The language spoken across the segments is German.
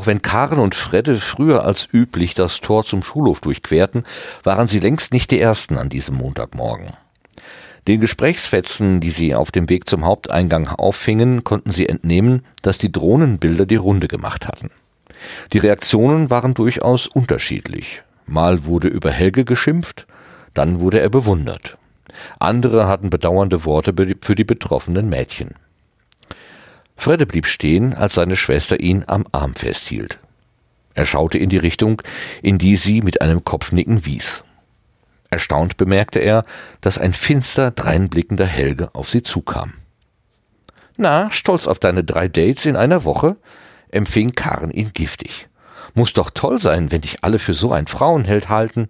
Auch wenn Karen und Fredde früher als üblich das Tor zum Schulhof durchquerten, waren sie längst nicht die Ersten an diesem Montagmorgen. Den Gesprächsfetzen, die sie auf dem Weg zum Haupteingang auffingen, konnten sie entnehmen, dass die Drohnenbilder die Runde gemacht hatten. Die Reaktionen waren durchaus unterschiedlich. Mal wurde über Helge geschimpft, dann wurde er bewundert. Andere hatten bedauernde Worte für die betroffenen Mädchen. Fredde blieb stehen, als seine Schwester ihn am Arm festhielt. Er schaute in die Richtung, in die sie mit einem Kopfnicken wies. Erstaunt bemerkte er, dass ein finster dreinblickender Helge auf sie zukam. Na, stolz auf deine drei Dates in einer Woche? empfing Karen ihn giftig. Muss doch toll sein, wenn dich alle für so ein Frauenheld halten.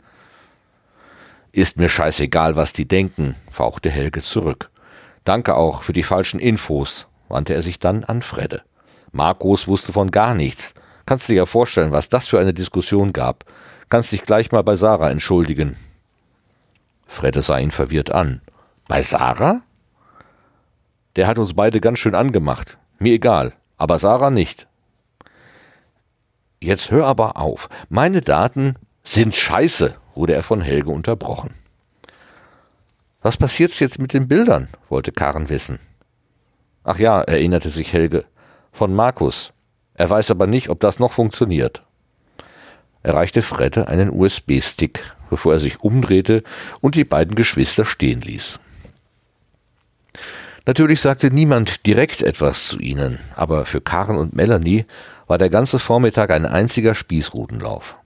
Ist mir scheißegal, was die denken, fauchte Helge zurück. Danke auch für die falschen Infos, wandte er sich dann an Fredde. Markus wusste von gar nichts. Kannst dir ja vorstellen, was das für eine Diskussion gab. Kannst dich gleich mal bei Sarah entschuldigen. Fredde sah ihn verwirrt an. Bei Sarah? Der hat uns beide ganz schön angemacht. Mir egal, aber Sarah nicht. Jetzt hör aber auf. Meine Daten sind scheiße, wurde er von Helge unterbrochen. Was passiert jetzt mit den Bildern? wollte Karen wissen. Ach ja, erinnerte sich Helge. Von Markus. Er weiß aber nicht, ob das noch funktioniert. Er reichte Fredde einen USB-Stick, bevor er sich umdrehte und die beiden Geschwister stehen ließ. Natürlich sagte niemand direkt etwas zu ihnen, aber für Karen und Melanie war der ganze Vormittag ein einziger Spießrutenlauf.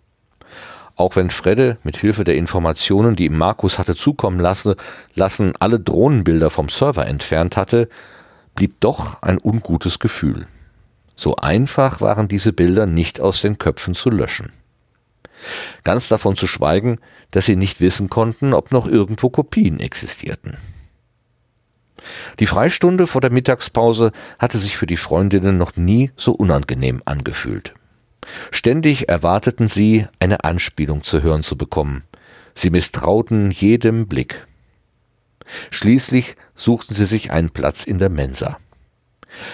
Auch wenn Fredde mit Hilfe der Informationen, die ihm Markus hatte zukommen lassen, lassen alle Drohnenbilder vom Server entfernt hatte, blieb doch ein ungutes Gefühl. So einfach waren diese Bilder nicht aus den Köpfen zu löschen. Ganz davon zu schweigen, dass sie nicht wissen konnten, ob noch irgendwo Kopien existierten. Die Freistunde vor der Mittagspause hatte sich für die Freundinnen noch nie so unangenehm angefühlt. Ständig erwarteten sie, eine Anspielung zu hören zu bekommen. Sie misstrauten jedem Blick. Schließlich suchten sie sich einen Platz in der Mensa.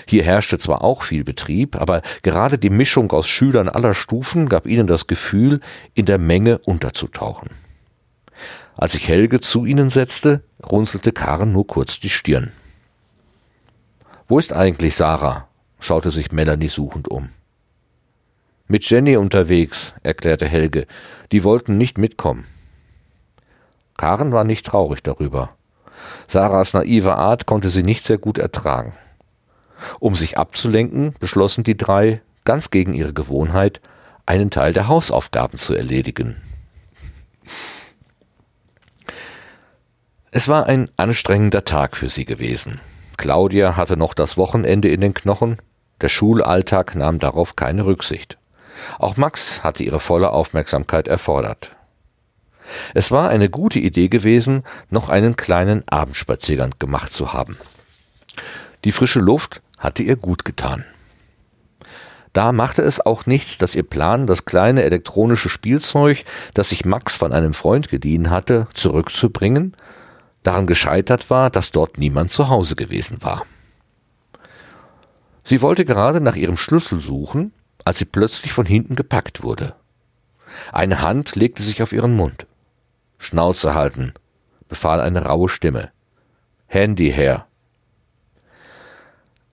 Hier herrschte zwar auch viel Betrieb, aber gerade die Mischung aus Schülern aller Stufen gab ihnen das Gefühl, in der Menge unterzutauchen. Als sich Helge zu ihnen setzte, runzelte Karen nur kurz die Stirn. Wo ist eigentlich Sarah? schaute sich Melanie suchend um. Mit Jenny unterwegs, erklärte Helge. Die wollten nicht mitkommen. Karen war nicht traurig darüber. Sarahs naive Art konnte sie nicht sehr gut ertragen. Um sich abzulenken, beschlossen die drei, ganz gegen ihre Gewohnheit, einen Teil der Hausaufgaben zu erledigen. Es war ein anstrengender Tag für sie gewesen. Claudia hatte noch das Wochenende in den Knochen, der Schulalltag nahm darauf keine Rücksicht. Auch Max hatte ihre volle Aufmerksamkeit erfordert. Es war eine gute Idee gewesen, noch einen kleinen Abendspaziergang gemacht zu haben. Die frische Luft hatte ihr gut getan. Da machte es auch nichts, dass ihr Plan, das kleine elektronische Spielzeug, das sich Max von einem Freund geliehen hatte, zurückzubringen, daran gescheitert war, dass dort niemand zu Hause gewesen war. Sie wollte gerade nach ihrem Schlüssel suchen, als sie plötzlich von hinten gepackt wurde. Eine Hand legte sich auf ihren Mund. Schnauze halten, befahl eine raue Stimme. Handy her.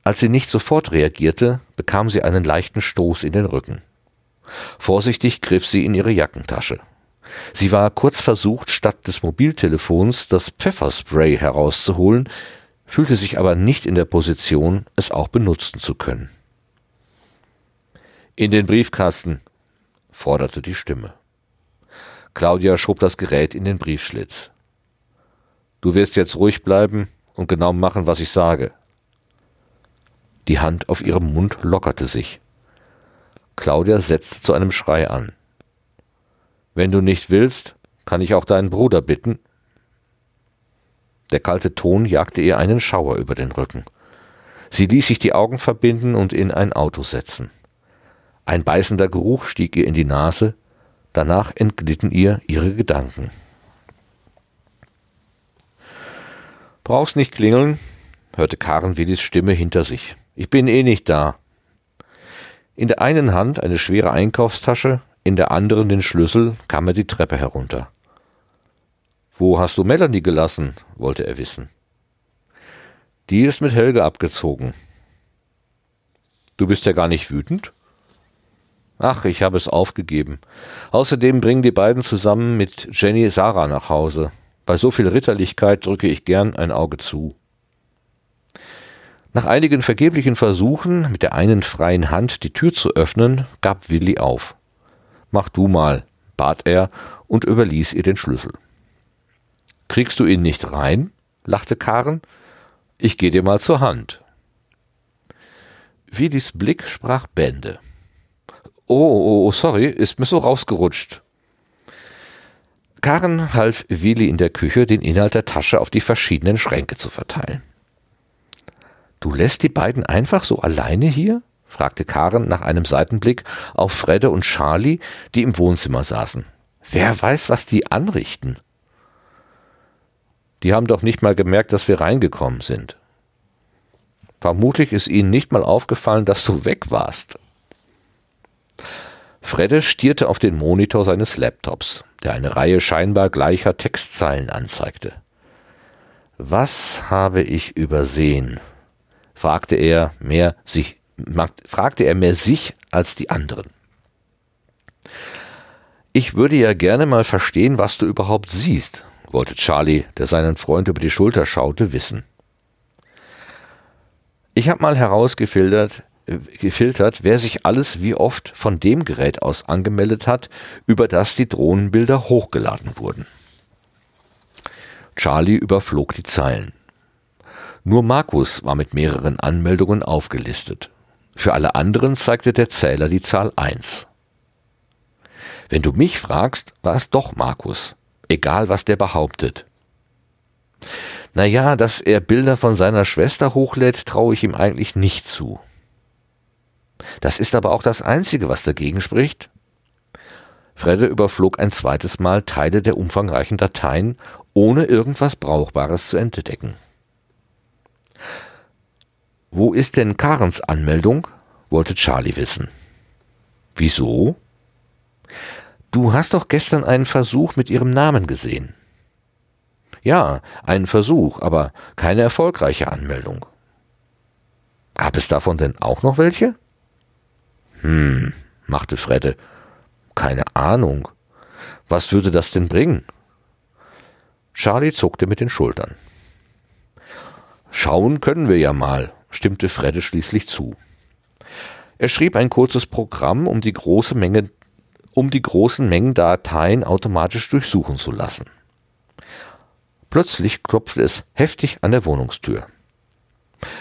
Als sie nicht sofort reagierte, bekam sie einen leichten Stoß in den Rücken. Vorsichtig griff sie in ihre Jackentasche. Sie war kurz versucht, statt des Mobiltelefons das Pfefferspray herauszuholen, fühlte sich aber nicht in der Position, es auch benutzen zu können. In den Briefkasten, forderte die Stimme. Claudia schob das Gerät in den Briefschlitz. Du wirst jetzt ruhig bleiben und genau machen, was ich sage, die Hand auf ihrem Mund lockerte sich. Claudia setzte zu einem Schrei an. Wenn du nicht willst, kann ich auch deinen Bruder bitten. Der kalte Ton jagte ihr einen Schauer über den Rücken. Sie ließ sich die Augen verbinden und in ein Auto setzen. Ein beißender Geruch stieg ihr in die Nase, danach entglitten ihr ihre Gedanken. Brauchst nicht klingeln, hörte Karen Willis Stimme hinter sich. Ich bin eh nicht da. In der einen Hand eine schwere Einkaufstasche, in der anderen den Schlüssel, kam er die Treppe herunter. Wo hast du Melanie gelassen? wollte er wissen. Die ist mit Helge abgezogen. Du bist ja gar nicht wütend? Ach, ich habe es aufgegeben. Außerdem bringen die beiden zusammen mit Jenny Sarah nach Hause. Bei so viel Ritterlichkeit drücke ich gern ein Auge zu. Nach einigen vergeblichen Versuchen, mit der einen freien Hand die Tür zu öffnen, gab Willi auf. Mach du mal, bat er und überließ ihr den Schlüssel. Kriegst du ihn nicht rein? lachte Karen. Ich geh dir mal zur Hand. Willis Blick sprach Bände. Oh, oh, oh, sorry, ist mir so rausgerutscht. Karen half Willi in der Küche, den Inhalt der Tasche auf die verschiedenen Schränke zu verteilen. Du lässt die beiden einfach so alleine hier? fragte Karen nach einem Seitenblick auf Fredde und Charlie, die im Wohnzimmer saßen. Wer weiß, was die anrichten? Die haben doch nicht mal gemerkt, dass wir reingekommen sind. Vermutlich ist ihnen nicht mal aufgefallen, dass du weg warst. Fredde stierte auf den Monitor seines Laptops, der eine Reihe scheinbar gleicher Textzeilen anzeigte. Was habe ich übersehen? fragte er mehr sich, fragte er mehr sich als die anderen. Ich würde ja gerne mal verstehen, was du überhaupt siehst, wollte Charlie, der seinen Freund über die Schulter schaute, wissen. Ich habe mal herausgefiltert, gefiltert, wer sich alles wie oft von dem Gerät aus angemeldet hat, über das die Drohnenbilder hochgeladen wurden. Charlie überflog die Zeilen. Nur Markus war mit mehreren Anmeldungen aufgelistet. Für alle anderen zeigte der Zähler die Zahl 1. Wenn du mich fragst, war es doch Markus, egal was der behauptet. Naja, dass er Bilder von seiner Schwester hochlädt, traue ich ihm eigentlich nicht zu. Das ist aber auch das Einzige, was dagegen spricht. Fredde überflog ein zweites Mal Teile der umfangreichen Dateien, ohne irgendwas Brauchbares zu entdecken. Wo ist denn Karens Anmeldung? wollte Charlie wissen. Wieso? Du hast doch gestern einen Versuch mit ihrem Namen gesehen. Ja, einen Versuch, aber keine erfolgreiche Anmeldung. Gab es davon denn auch noch welche? Hm, machte Fredde. Keine Ahnung. Was würde das denn bringen? Charlie zuckte mit den Schultern. Schauen können wir ja mal, stimmte Fredde schließlich zu. Er schrieb ein kurzes Programm, um die große Menge, um die großen Mengen Dateien automatisch durchsuchen zu lassen. Plötzlich klopfte es heftig an der Wohnungstür.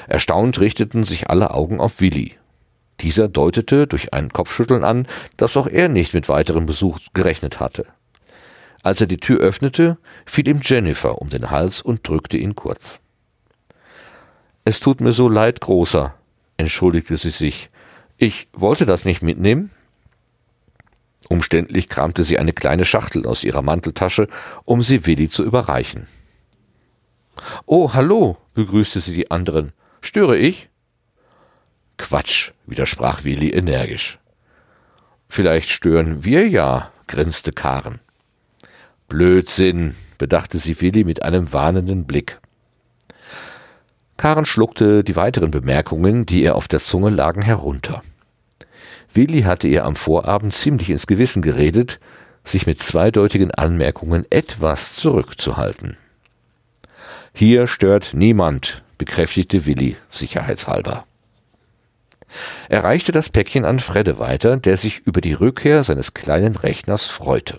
Erstaunt richteten sich alle Augen auf Willi. Dieser deutete durch ein Kopfschütteln an, dass auch er nicht mit weiterem Besuch gerechnet hatte. Als er die Tür öffnete, fiel ihm Jennifer um den Hals und drückte ihn kurz. Es tut mir so leid, Großer, entschuldigte sie sich. Ich wollte das nicht mitnehmen. Umständlich kramte sie eine kleine Schachtel aus ihrer Manteltasche, um sie Willi zu überreichen. Oh, hallo, begrüßte sie die anderen. Störe ich? Quatsch, widersprach Willi energisch. Vielleicht stören wir ja, grinste Karen. Blödsinn, bedachte sie Willi mit einem warnenden Blick. Karen schluckte die weiteren Bemerkungen, die ihr auf der Zunge lagen, herunter. Willi hatte ihr am Vorabend ziemlich ins Gewissen geredet, sich mit zweideutigen Anmerkungen etwas zurückzuhalten. Hier stört niemand, bekräftigte Willi sicherheitshalber. Er reichte das Päckchen an Fredde weiter, der sich über die Rückkehr seines kleinen Rechners freute.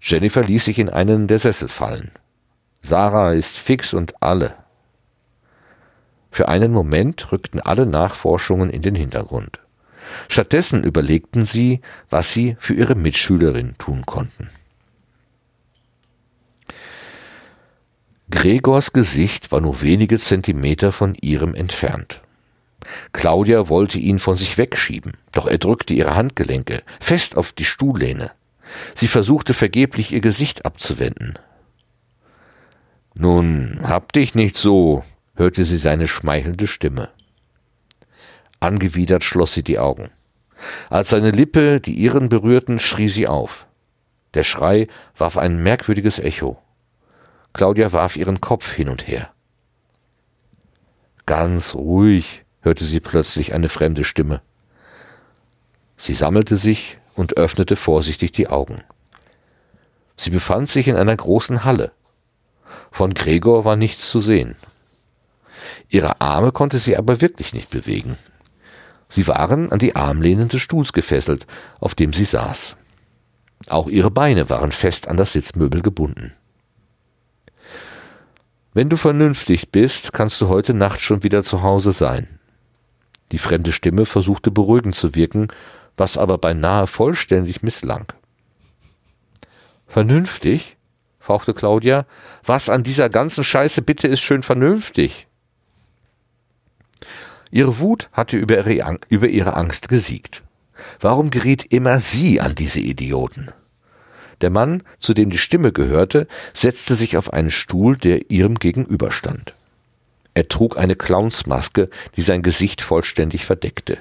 Jennifer ließ sich in einen der Sessel fallen. Sarah ist fix und alle. Für einen Moment rückten alle Nachforschungen in den Hintergrund. Stattdessen überlegten sie, was sie für ihre Mitschülerin tun konnten. Gregors Gesicht war nur wenige Zentimeter von ihrem entfernt. Claudia wollte ihn von sich wegschieben, doch er drückte ihre Handgelenke fest auf die Stuhllehne. Sie versuchte vergeblich ihr Gesicht abzuwenden. Nun, hab dich nicht so, hörte sie seine schmeichelnde Stimme. Angewidert schloss sie die Augen. Als seine Lippe die ihren berührten, schrie sie auf. Der Schrei warf ein merkwürdiges Echo. Claudia warf ihren Kopf hin und her. Ganz ruhig, hörte sie plötzlich eine fremde Stimme. Sie sammelte sich und öffnete vorsichtig die Augen. Sie befand sich in einer großen Halle. Von Gregor war nichts zu sehen. Ihre Arme konnte sie aber wirklich nicht bewegen. Sie waren an die Armlehnen des Stuhls gefesselt, auf dem sie saß. Auch ihre Beine waren fest an das Sitzmöbel gebunden. Wenn du vernünftig bist, kannst du heute Nacht schon wieder zu Hause sein. Die fremde Stimme versuchte beruhigend zu wirken, was aber beinahe vollständig misslang. Vernünftig? fauchte Claudia. Was an dieser ganzen Scheiße bitte ist schön vernünftig? Ihre Wut hatte über ihre, Angst gesiegt. Warum geriet immer sie an diese Idioten? Der Mann, zu dem die Stimme gehörte, setzte sich auf einen Stuhl, der ihrem gegenüberstand. Er trug eine Clownsmaske, die sein Gesicht vollständig verdeckte.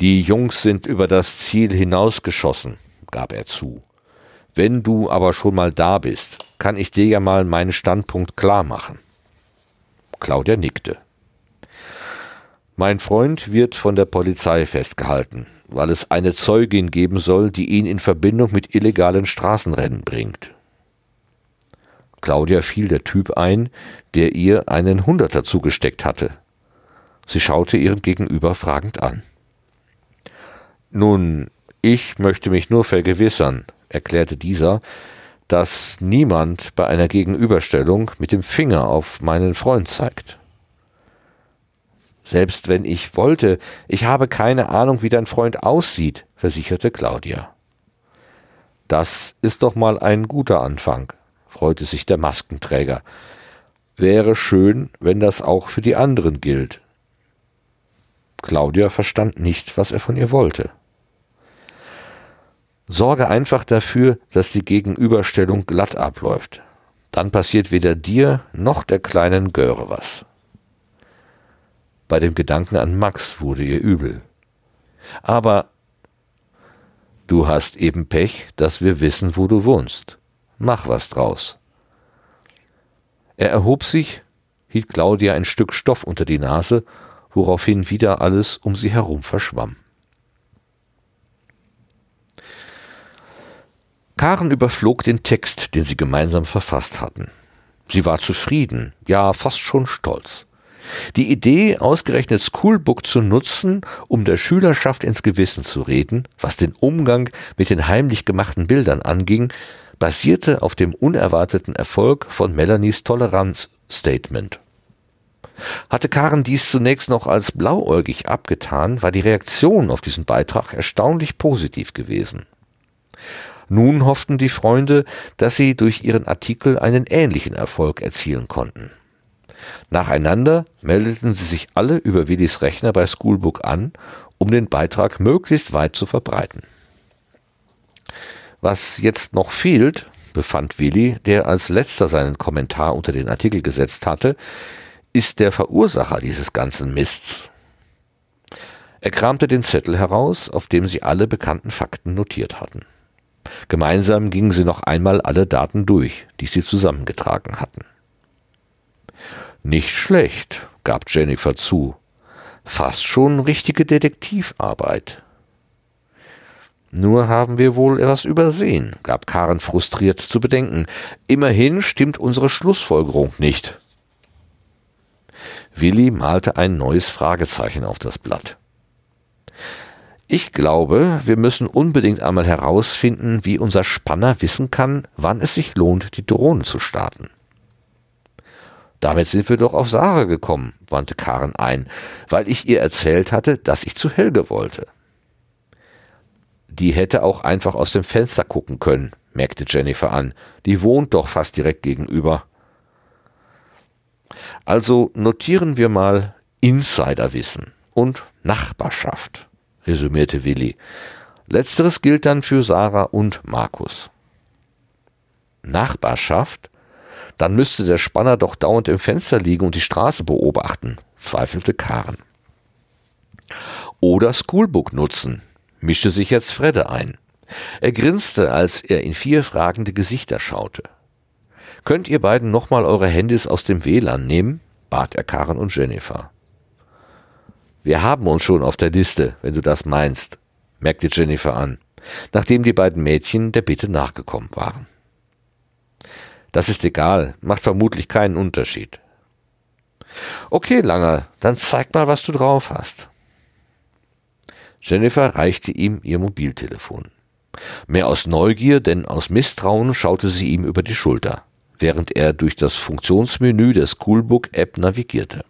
Die Jungs sind über das Ziel hinausgeschossen, gab er zu. Wenn du aber schon mal da bist, kann ich dir ja mal meinen Standpunkt klar machen. Claudia nickte. Mein Freund wird von der Polizei festgehalten, weil es eine Zeugin geben soll, die ihn in Verbindung mit illegalen Straßenrennen bringt. Claudia fiel der Typ ein, der ihr einen Hunderter zugesteckt hatte. Sie schaute ihren Gegenüber fragend an. Nun, ich möchte mich nur vergewissern, erklärte dieser, dass niemand bei einer Gegenüberstellung mit dem Finger auf meinen Freund zeigt. Selbst wenn ich wollte, ich habe keine Ahnung, wie dein Freund aussieht, versicherte Claudia. Das ist doch mal ein guter Anfang, freute sich der Maskenträger. Wäre schön, wenn das auch für die anderen gilt. Claudia verstand nicht, was er von ihr wollte. Sorge einfach dafür, dass die Gegenüberstellung glatt abläuft. Dann passiert weder dir noch der kleinen Göre was. Bei dem Gedanken an Max wurde ihr übel. Aber du hast eben Pech, dass wir wissen, wo du wohnst. Mach was draus. Er erhob sich, hielt Claudia ein Stück Stoff unter die Nase, woraufhin wieder alles um sie herum verschwamm. Karen überflog den Text, den sie gemeinsam verfasst hatten. Sie war zufrieden, ja fast schon stolz. Die Idee, ausgerechnet Schoolbook zu nutzen, um der Schülerschaft ins Gewissen zu reden, was den Umgang mit den heimlich gemachten Bildern anging, basierte auf dem unerwarteten Erfolg von Melanies Toleranzstatement. Hatte Karen dies zunächst noch als blauäugig abgetan, war die Reaktion auf diesen Beitrag erstaunlich positiv gewesen. Nun hofften die Freunde, dass sie durch ihren Artikel einen ähnlichen Erfolg erzielen konnten. Nacheinander meldeten sie sich alle über Willis Rechner bei Schoolbook an, um den Beitrag möglichst weit zu verbreiten. Was jetzt noch fehlt, befand Willi, der als letzter seinen Kommentar unter den Artikel gesetzt hatte, ist der Verursacher dieses ganzen Mists. Er kramte den Zettel heraus, auf dem sie alle bekannten Fakten notiert hatten. Gemeinsam gingen sie noch einmal alle Daten durch, die sie zusammengetragen hatten. Nicht schlecht, gab Jennifer zu. Fast schon richtige Detektivarbeit. Nur haben wir wohl etwas übersehen, gab Karen frustriert zu bedenken. Immerhin stimmt unsere Schlussfolgerung nicht. Willi malte ein neues Fragezeichen auf das Blatt. Ich glaube, wir müssen unbedingt einmal herausfinden, wie unser Spanner wissen kann, wann es sich lohnt, die Drohne zu starten. Damit sind wir doch auf Sarah gekommen, wandte Karen ein, weil ich ihr erzählt hatte, dass ich zu Helge wollte. Die hätte auch einfach aus dem Fenster gucken können, merkte Jennifer an. Die wohnt doch fast direkt gegenüber. Also notieren wir mal Insiderwissen und Nachbarschaft, resümierte Willi. Letzteres gilt dann für Sarah und Markus. Nachbarschaft? Dann müsste der Spanner doch dauernd im Fenster liegen und die Straße beobachten, zweifelte Karen. oder Schoolbook nutzen, mischte sich jetzt Fredde ein. Er grinste, als er in vier fragende Gesichter schaute. Könnt ihr beiden nochmal eure Handys aus dem WLAN nehmen? bat er Karen und Jennifer. Wir haben uns schon auf der Liste, wenn du das meinst, merkte Jennifer an, nachdem die beiden Mädchen der Bitte nachgekommen waren. Das ist egal, macht vermutlich keinen Unterschied. Okay, Langer, dann zeig mal, was du drauf hast. Jennifer reichte ihm ihr Mobiltelefon. Mehr aus Neugier, denn aus Misstrauen schaute sie ihm über die Schulter, während er durch das Funktionsmenü der Schoolbook-App navigierte.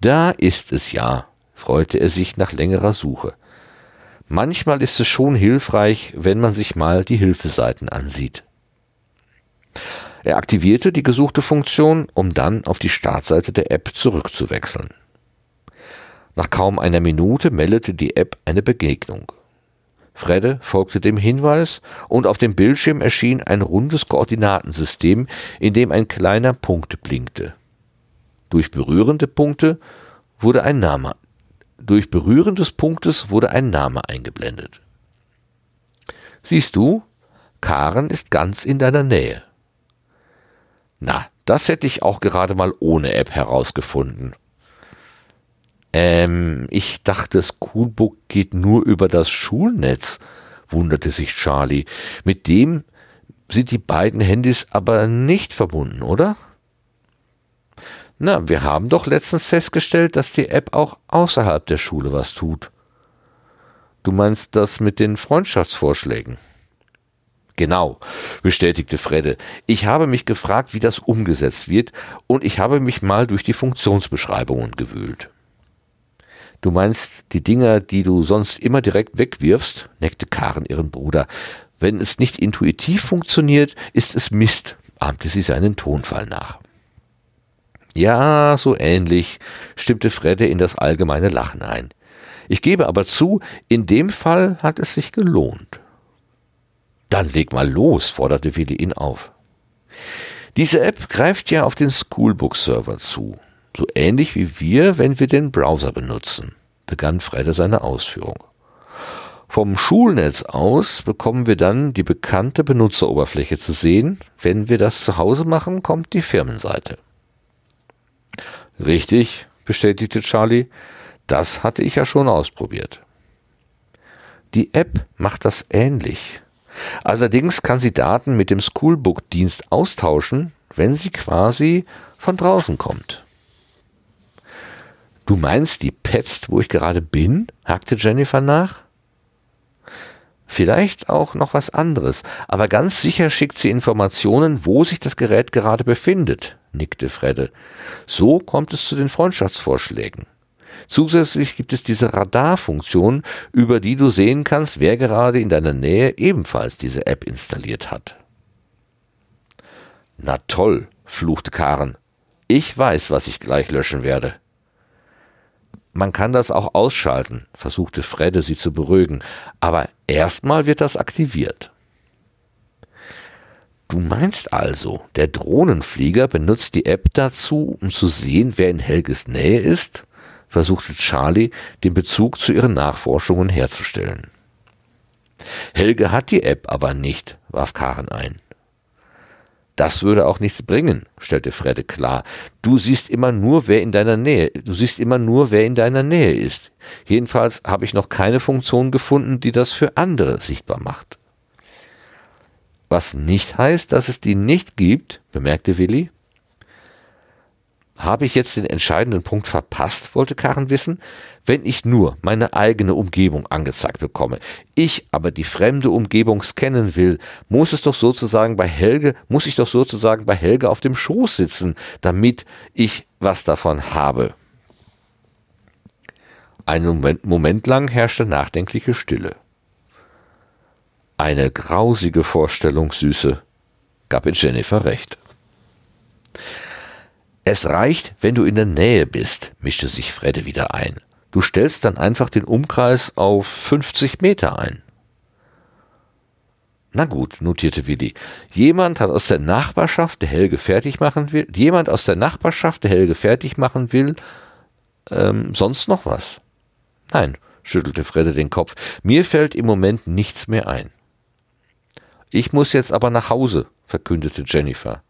Da ist es ja, freute er sich nach längerer Suche. Manchmal ist es schon hilfreich, wenn man sich mal die Hilfeseiten ansieht. Er aktivierte die gesuchte Funktion, um dann auf die Startseite der App zurückzuwechseln. Nach kaum einer Minute meldete die App eine Begegnung. Fredde folgte dem Hinweis und auf dem Bildschirm erschien ein rundes Koordinatensystem, in dem ein kleiner Punkt blinkte. Durch berührende Punkte wurde ein Name durch Berühren Punktes wurde ein Name eingeblendet. Siehst du, Karen ist ganz in deiner Nähe. Na, das hätte ich auch gerade mal ohne App herausgefunden. Ähm, ich dachte, Schoolbook geht nur über das Schulnetz, wunderte sich Charlie. Mit dem sind die beiden Handys aber nicht verbunden, oder? Na, wir haben doch letztens festgestellt, dass die App auch außerhalb der Schule was tut. Du meinst das mit den Freundschaftsvorschlägen? Genau, bestätigte Fredde. Ich habe mich gefragt, wie das umgesetzt wird, und ich habe mich mal durch die Funktionsbeschreibungen gewühlt. Du meinst die Dinger, die du sonst immer direkt wegwirfst? neckte Karen ihren Bruder. Wenn es nicht intuitiv funktioniert, ist es Mist, ahmte sie seinen Tonfall nach. Ja, so ähnlich, stimmte Fredde in das allgemeine Lachen ein. Ich gebe aber zu, in dem Fall hat es sich gelohnt. Dann leg mal los, forderte Willi ihn auf. Diese App greift ja auf den Schoolbook-Server zu. So ähnlich wie wir, wenn wir den Browser benutzen, begann Fredde seine Ausführung. Vom Schulnetz aus bekommen wir dann die bekannte Benutzeroberfläche zu sehen. Wenn wir das zu Hause machen, kommt die Firmenseite. Richtig, bestätigte Charlie. Das hatte ich ja schon ausprobiert. Die App macht das ähnlich. Allerdings kann sie Daten mit dem Schoolbook-Dienst austauschen, wenn sie quasi von draußen kommt. Du meinst, die petzt, wo ich gerade bin? hakte Jennifer nach. Vielleicht auch noch was anderes, aber ganz sicher schickt sie Informationen, wo sich das Gerät gerade befindet, nickte Fredde. So kommt es zu den Freundschaftsvorschlägen. Zusätzlich gibt es diese Radarfunktion, über die du sehen kannst, wer gerade in deiner Nähe ebenfalls diese App installiert hat. Na toll, fluchte Karen. Ich weiß, was ich gleich löschen werde. Man kann das auch ausschalten, versuchte Fredde sie zu beruhigen, aber erstmal wird das aktiviert. Du meinst also, der Drohnenflieger benutzt die App dazu, um zu sehen, wer in Helges Nähe ist? versuchte Charlie, den Bezug zu ihren Nachforschungen herzustellen. Helge hat die App aber nicht, warf Karen ein. Das würde auch nichts bringen, stellte Fredde klar. Du siehst immer nur, wer in deiner Nähe, du siehst immer nur, wer in deiner Nähe ist. Jedenfalls habe ich noch keine Funktion gefunden, die das für andere sichtbar macht. Was nicht heißt, dass es die nicht gibt, bemerkte Willi. Habe ich jetzt den entscheidenden Punkt verpasst, wollte Karen wissen. Wenn ich nur meine eigene Umgebung angezeigt bekomme, ich aber die fremde Umgebung scannen will, muss es doch sozusagen bei Helge, muss ich doch sozusagen bei Helge auf dem Schoß sitzen, damit ich was davon habe. Einen Moment, Moment lang herrschte nachdenkliche Stille. Eine grausige Vorstellung, Süße, gab in Jennifer recht. Es reicht, wenn du in der Nähe bist, mischte sich Fredde wieder ein. Du stellst dann einfach den Umkreis auf 50 Meter ein. Na gut, notierte Willi. Jemand hat aus der Nachbarschaft, der Helge fertig machen will, jemand aus der Nachbarschaft, der Helge fertig machen will, ähm, sonst noch was? Nein, schüttelte Fredde den Kopf, mir fällt im Moment nichts mehr ein. Ich muss jetzt aber nach Hause, verkündete Jennifer.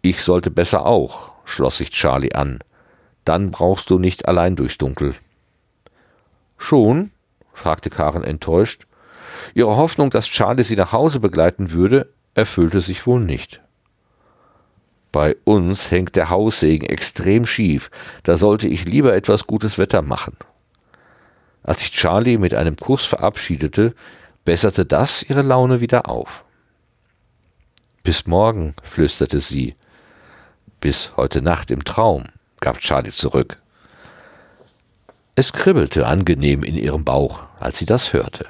Ich sollte besser auch, schloss sich Charlie an. Dann brauchst du nicht allein durchs Dunkel. Schon? fragte Karen enttäuscht. Ihre Hoffnung, dass Charlie sie nach Hause begleiten würde, erfüllte sich wohl nicht. Bei uns hängt der Haussegen extrem schief, da sollte ich lieber etwas gutes Wetter machen. Als sich Charlie mit einem Kuss verabschiedete, besserte das ihre Laune wieder auf. Bis morgen, flüsterte sie. Bis heute Nacht im Traum, gab Charlie zurück. Es kribbelte angenehm in ihrem Bauch, als sie das hörte.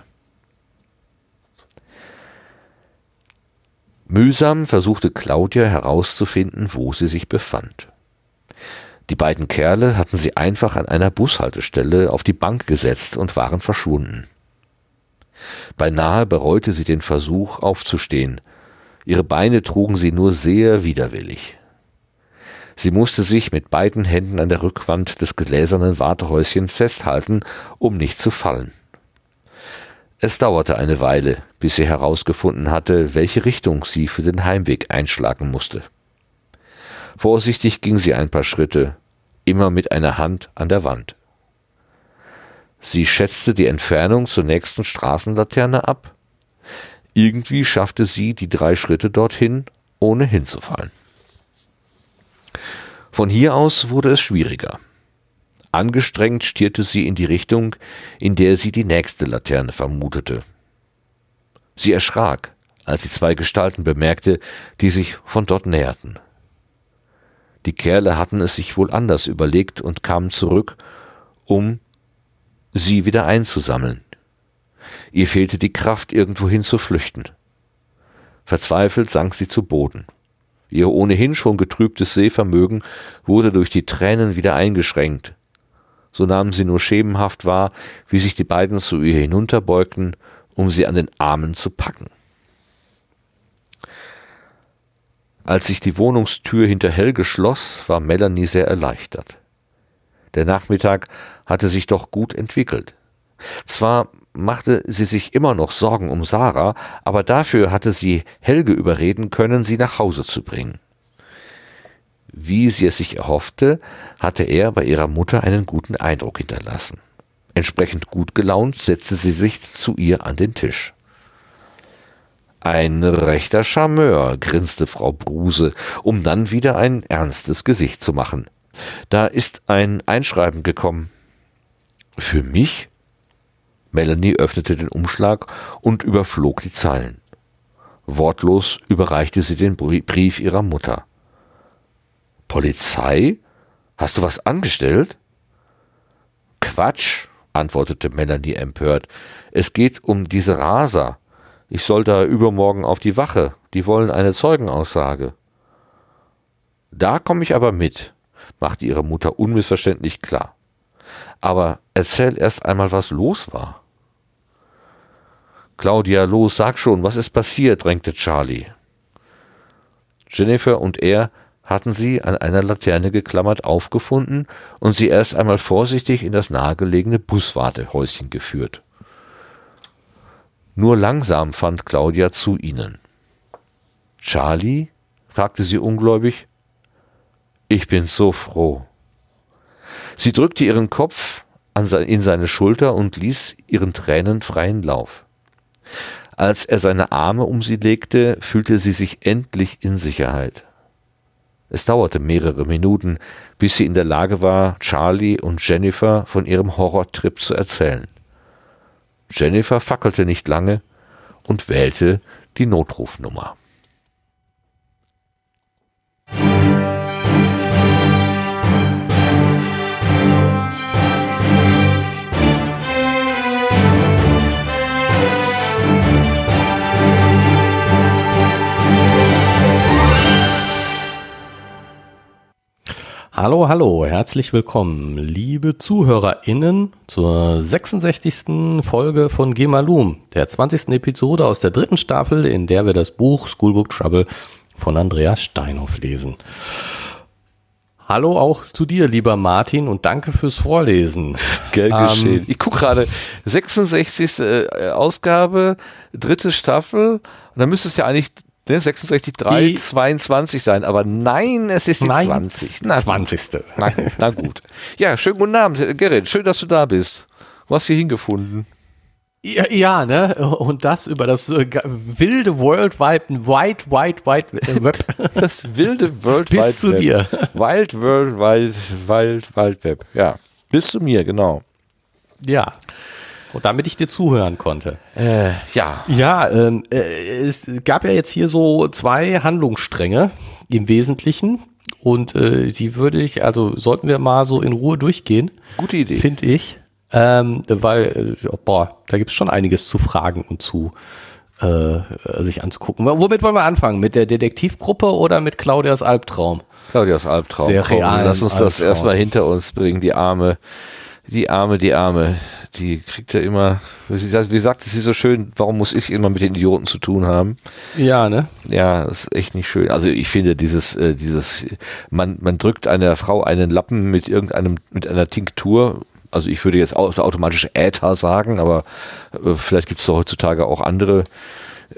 Mühsam versuchte Claudia herauszufinden, wo sie sich befand. Die beiden Kerle hatten sie einfach an einer Bushaltestelle auf die Bank gesetzt und waren verschwunden. Beinahe bereute sie den Versuch, aufzustehen. Ihre Beine trugen sie nur sehr widerwillig. Sie musste sich mit beiden Händen an der Rückwand des gläsernen Wartehäuschens festhalten, um nicht zu fallen. Es dauerte eine Weile, bis sie herausgefunden hatte, welche Richtung sie für den Heimweg einschlagen musste. Vorsichtig ging sie ein paar Schritte, immer mit einer Hand an der Wand. Sie schätzte die Entfernung zur nächsten Straßenlaterne ab. Irgendwie schaffte sie die drei Schritte dorthin, ohne hinzufallen. Von hier aus wurde es schwieriger. Angestrengt stierte sie in die Richtung, in der sie die nächste Laterne vermutete. Sie erschrak, als sie zwei Gestalten bemerkte, die sich von dort näherten. Die Kerle hatten es sich wohl anders überlegt und kamen zurück, um sie wieder einzusammeln. Ihr fehlte die Kraft, irgendwohin zu flüchten. Verzweifelt sank sie zu Boden. Ihr ohnehin schon getrübtes Sehvermögen wurde durch die Tränen wieder eingeschränkt. So nahmen sie nur schemenhaft wahr, wie sich die beiden zu ihr hinunterbeugten, um sie an den Armen zu packen. Als sich die Wohnungstür hinter Helge schloss, war Melanie sehr erleichtert. Der Nachmittag hatte sich doch gut entwickelt. Zwar machte sie sich immer noch Sorgen um Sarah, aber dafür hatte sie Helge überreden können, sie nach Hause zu bringen. Wie sie es sich erhoffte, hatte er bei ihrer Mutter einen guten Eindruck hinterlassen. Entsprechend gut gelaunt setzte sie sich zu ihr an den Tisch. Ein rechter Charmeur, grinste Frau Bruse, um dann wieder ein ernstes Gesicht zu machen. Da ist ein Einschreiben gekommen. Für mich? Melanie öffnete den Umschlag und überflog die Zeilen. Wortlos überreichte sie den Brief ihrer Mutter. Polizei? Hast du was angestellt? Quatsch, antwortete Melanie empört. Es geht um diese Raser. Ich soll da übermorgen auf die Wache. Die wollen eine Zeugenaussage. Da komme ich aber mit machte ihre Mutter unmissverständlich klar. Aber erzähl erst einmal, was los war. Claudia, los, sag schon, was ist passiert? drängte Charlie. Jennifer und er hatten sie an einer Laterne geklammert aufgefunden und sie erst einmal vorsichtig in das nahegelegene Buswartehäuschen geführt. Nur langsam fand Claudia zu ihnen. Charlie? fragte sie ungläubig. Ich bin so froh. Sie drückte ihren Kopf in seine Schulter und ließ ihren Tränen freien Lauf. Als er seine Arme um sie legte, fühlte sie sich endlich in Sicherheit. Es dauerte mehrere Minuten, bis sie in der Lage war, Charlie und Jennifer von ihrem Horrortrip zu erzählen. Jennifer fackelte nicht lange und wählte die Notrufnummer. Hallo, hallo, herzlich willkommen, liebe ZuhörerInnen, zur 66. Folge von Gemalum, der 20. Episode aus der dritten Staffel, in der wir das Buch Schoolbook Trouble von Andreas Steinhoff lesen. Hallo auch zu dir, lieber Martin, und danke fürs Vorlesen. Gern geschehen. Ähm, ich gucke gerade, 66. Äh, Ausgabe, dritte Staffel, und dann müsste es ja eigentlich ne, 66, 3, die, 22 sein, aber nein, es ist die nein, 20. Na, 20. Na, na, gut. Ja, schönen guten Abend, Gerrit, schön, dass du da bist. Wo hast du hier hingefunden? Ja, ja, ne? Und das über das äh, wilde World Wide, Wide, Wide, Wide Web. Das wilde World Wide Bis zu dir. Wild World Wide, Wild, Wild Web. Ja. Bis zu mir, genau. Ja. Und damit ich dir zuhören konnte. Äh, ja. Ja, ähm, äh, es gab ja jetzt hier so zwei Handlungsstränge im Wesentlichen. Und äh, die würde ich, also sollten wir mal so in Ruhe durchgehen. Gute Idee. Finde ich. Ähm, weil, äh, boah, da gibt es schon einiges zu fragen und zu äh, sich anzugucken. Womit wollen wir anfangen? Mit der Detektivgruppe oder mit Claudias Albtraum? Claudias Albtraum. Sehr real. Lass uns Albtraum. das erstmal hinter uns bringen, die Arme. Die Arme, die Arme. Die kriegt ja immer, wie, sagt, sagte sie so schön, warum muss ich immer mit den Idioten zu tun haben? Ja, ne? Ja, das ist echt nicht schön. Also ich finde dieses, äh, dieses, man, man drückt einer Frau einen Lappen mit irgendeinem, mit einer Tinktur also ich würde jetzt automatisch Äther sagen, aber äh, vielleicht gibt es heutzutage auch andere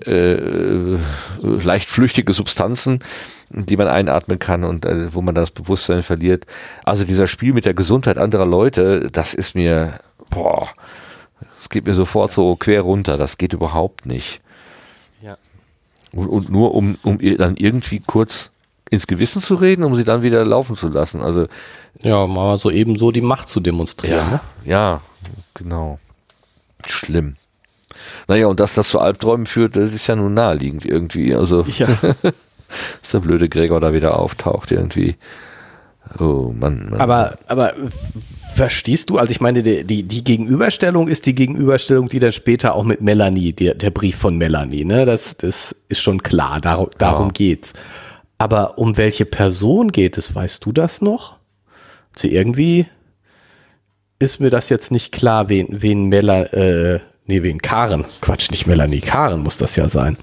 äh, leicht flüchtige Substanzen, die man einatmen kann und äh, wo man das Bewusstsein verliert. Also dieser Spiel mit der Gesundheit anderer Leute, das ist mir, boah, das geht mir sofort so quer runter. Das geht überhaupt nicht. Ja. Und, und nur um, um ihr dann irgendwie kurz ins Gewissen zu reden, um sie dann wieder laufen zu lassen. Also ja, mal so eben so die Macht zu demonstrieren. Ja, ne? ja genau. Schlimm. Naja, und dass das zu Albträumen führt, das ist ja nun naheliegend irgendwie. Also, ja. dass der blöde Gregor da wieder auftaucht irgendwie. Oh Mann. Mann. Aber, aber verstehst du, also ich meine, die, die, die, Gegenüberstellung ist die Gegenüberstellung, die dann später auch mit Melanie, der, der Brief von Melanie, ne? Das, das ist schon klar, darum, darum ja. geht's. Aber um welche Person geht es, weißt du das noch? Also irgendwie ist mir das jetzt nicht klar, wen, wen Mela, äh, nee, wen Karen. Quatsch, nicht Melanie, Karen muss das ja sein.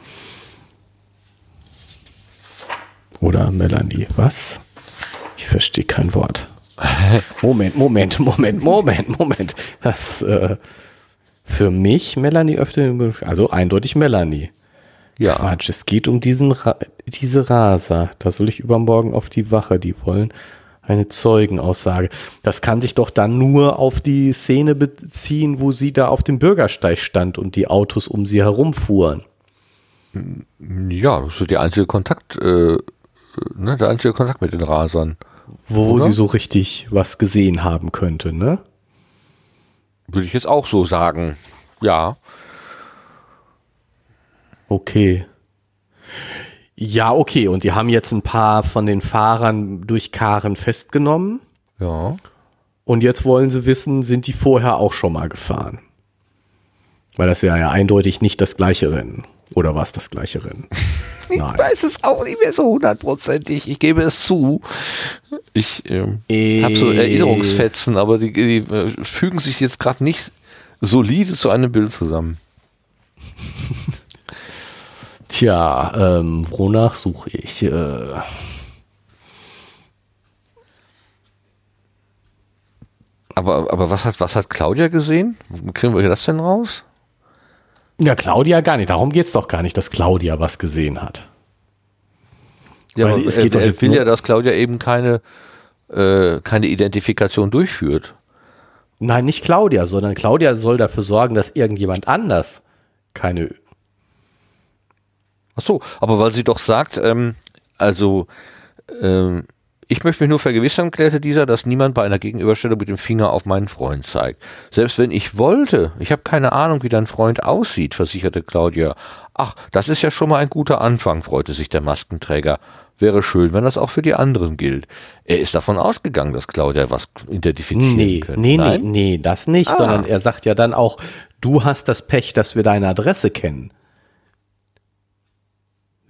Oder Melanie, was? Ich verstehe kein Wort. Moment, Moment, Moment, Moment, Moment. Das, äh, für mich Melanie öfter, also eindeutig Melanie. Ja. Quatsch, es geht um diesen Ra diese Raser. Da soll ich übermorgen auf die Wache, die wollen eine Zeugenaussage. Das kann sich doch dann nur auf die Szene beziehen, wo sie da auf dem Bürgersteig stand und die Autos um sie herumfuhren. Ja, das ist der einzige Kontakt, äh, ne, der einzige Kontakt mit den Rasern. Wo oder? sie so richtig was gesehen haben könnte, ne? Würde ich jetzt auch so sagen. Ja. Okay. Ja, okay. Und die haben jetzt ein paar von den Fahrern durch Karen festgenommen. Ja. Und jetzt wollen sie wissen, sind die vorher auch schon mal gefahren? Weil das ja, ja eindeutig nicht das gleiche Rennen. Oder war es das gleiche Rennen? ich Nein. weiß es auch nicht mehr so hundertprozentig. Ich gebe es zu. Ich ähm, äh, habe so Erinnerungsfetzen, aber die, die äh, fügen sich jetzt gerade nicht solide zu einem Bild zusammen. Tja, ähm, wonach suche ich? Äh aber, aber was hat, was hat Claudia gesehen? Wo kriegen wir das denn raus? Ja, Claudia gar nicht. Darum geht es doch gar nicht, dass Claudia was gesehen hat. Ja, Weil aber es geht er, will ja, dass Claudia eben keine, äh, keine Identifikation durchführt. Nein, nicht Claudia, sondern Claudia soll dafür sorgen, dass irgendjemand anders keine Ach so, aber weil sie doch sagt, ähm, also ähm, ich möchte mich nur vergewissern, klärte dieser, dass niemand bei einer Gegenüberstellung mit dem Finger auf meinen Freund zeigt. Selbst wenn ich wollte, ich habe keine Ahnung, wie dein Freund aussieht, versicherte Claudia. Ach, das ist ja schon mal ein guter Anfang, freute sich der Maskenträger. Wäre schön, wenn das auch für die anderen gilt. Er ist davon ausgegangen, dass Claudia was identifizieren nee, könnte. Nee, Nein? nee, nee, das nicht, ah. sondern er sagt ja dann auch, du hast das Pech, dass wir deine Adresse kennen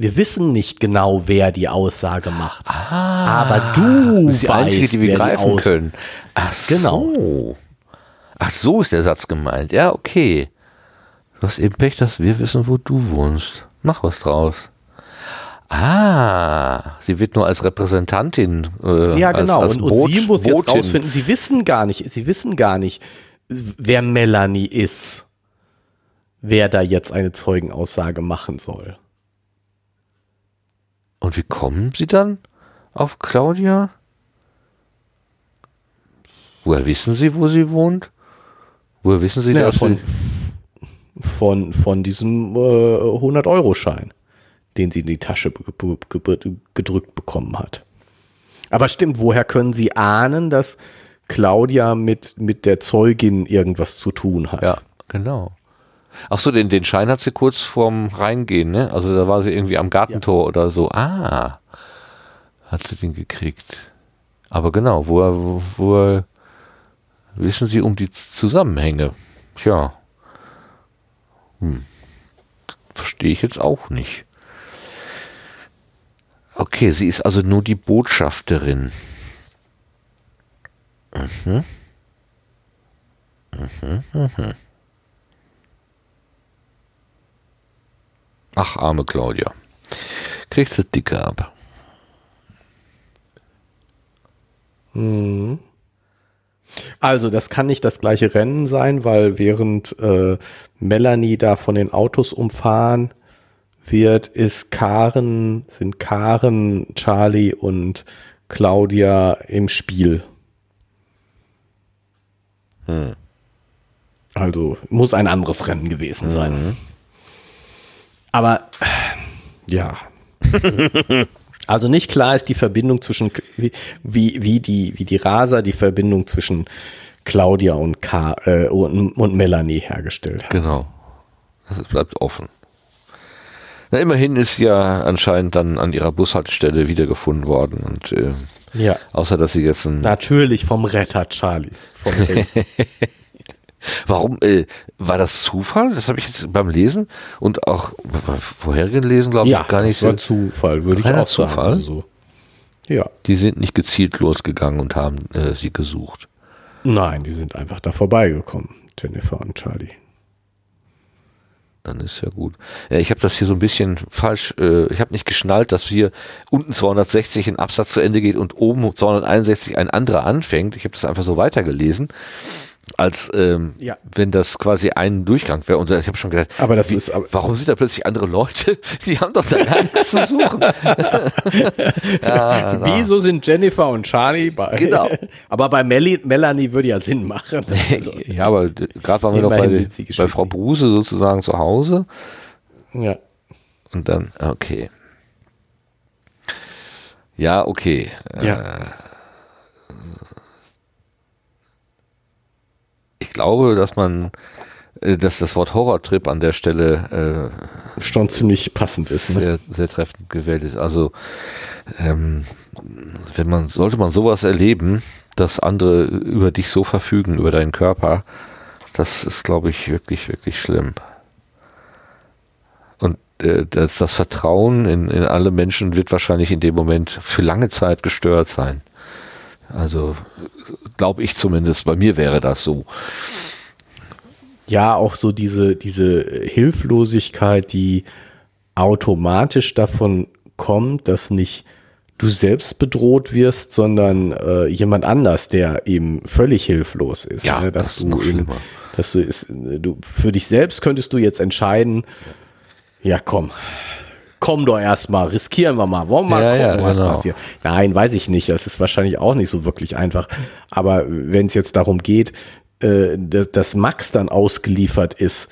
wir wissen nicht genau, wer die Aussage macht. Ah, aber du bist die weißt, Einzige, die wir greifen die können. Ach genau. so. Ach so ist der Satz gemeint. Ja, okay. Du hast eben Pech, dass wir wissen, wo du wohnst. Mach was draus. Ah, sie wird nur als Repräsentantin. Äh, Ja, genau. Als, als und, und Bot- sie muss jetzt Botin. rausfinden, sie wissen gar nicht, sie wissen gar nicht, wer Melanie ist, wer da jetzt eine Zeugenaussage machen soll. Und wie kommen sie dann auf Claudia? Woher wissen sie, wo sie wohnt? Woher wissen sie, Ja, dass von, sie... von, von diesem äh, 100-Euro-Schein, den sie in die Tasche ge- ge- ge- gedrückt bekommen hat. Aber stimmt, woher können Sie ahnen, dass Claudia mit, mit der Zeugin irgendwas zu tun hat? Ja, genau. Ach so, den, den Schein hat sie kurz vorm Reingehen, ne? Also da war sie irgendwie am Gartentor oder so. Ah, hat sie den gekriegt. Aber genau, woher, wo, woher wissen sie um die Zusammenhänge? Tja. Hm. Verstehe ich jetzt auch nicht. Okay, sie ist also nur die Botschafterin. Mhm. Mhm, mhm. Ach, arme Claudia. Kriegst du dicke ab. Also, das kann nicht das gleiche Rennen sein, weil während äh, Melanie da von den Autos umfahren wird, ist Karen, sind Karen, Charlie und Claudia im Spiel. Also muss ein anderes Rennen gewesen sein. Aber ja. Also nicht klar ist die Verbindung zwischen wie, wie, wie die wie die Rasa die Verbindung zwischen Claudia und, Ka, äh, und, und Melanie hergestellt hat. Genau. Das bleibt offen. Na, immerhin ist sie ja anscheinend dann an ihrer Bushaltestelle wiedergefunden worden. Und äh, Ja. außer dass sie jetzt ein. Natürlich vom Retter Charlie. Vom. Warum äh, war das Zufall? Das habe ich jetzt beim Lesen und auch beim vorherigen Lesen, glaube ich, ja, gar nicht das war so. Zufall, würde ich auch sagen. Zufall? Also so. Ja. Die sind nicht gezielt losgegangen und haben äh, sie gesucht. Nein, die sind einfach da vorbeigekommen, Jennifer und Charlie. Dann ist ja gut. Ja, ich habe das hier so ein bisschen falsch, äh, ich habe nicht geschnallt, dass hier unten 260 ein Absatz zu Ende geht und oben 261 ein anderer anfängt. Ich habe das einfach so weitergelesen, als ähm, Ja. wenn das quasi ein Durchgang wäre. Und ich habe schon gedacht, Aber das wie, ist aber- warum sind da plötzlich andere Leute? Die haben doch da gar nichts zu suchen. ja, Wieso sind Jennifer und Charlie bei? Genau. Aber bei Melly, Melanie würde ja Sinn machen. Also, ja, aber gerade waren wir noch bei, bei. Frau Bruse sozusagen zu Hause. ja. Und dann, okay. Ja, okay. Ja. Ich glaube, dass man, äh, dass das Wort Horrortrip an der Stelle Schon ziemlich passend ist. äh, Ne? sehr, sehr treffend gewählt ist. Also, ähm, wenn man, sollte man sowas erleben, dass andere über dich so verfügen, über deinen Körper, das ist, glaube ich, wirklich, wirklich schlimm. Und äh, das, das Vertrauen in, in alle Menschen wird wahrscheinlich in dem Moment für lange Zeit gestört sein. Also glaube ich zumindest, bei mir wäre das so. Ja, auch so diese, diese Hilflosigkeit, die automatisch davon kommt, dass nicht du selbst bedroht wirst, sondern äh, jemand anders, der eben völlig hilflos ist. Ja, ne? das dass ist du noch eben, schlimmer. dass du ist, du für dich selbst könntest du jetzt entscheiden, ja komm, komm doch erstmal, riskieren wir mal, wollen wir mal Ja, gucken, ja, was genau. passiert. Nein, weiß ich nicht, das ist wahrscheinlich auch nicht so wirklich einfach, aber wenn es jetzt darum geht, äh, dass, dass Max dann ausgeliefert ist,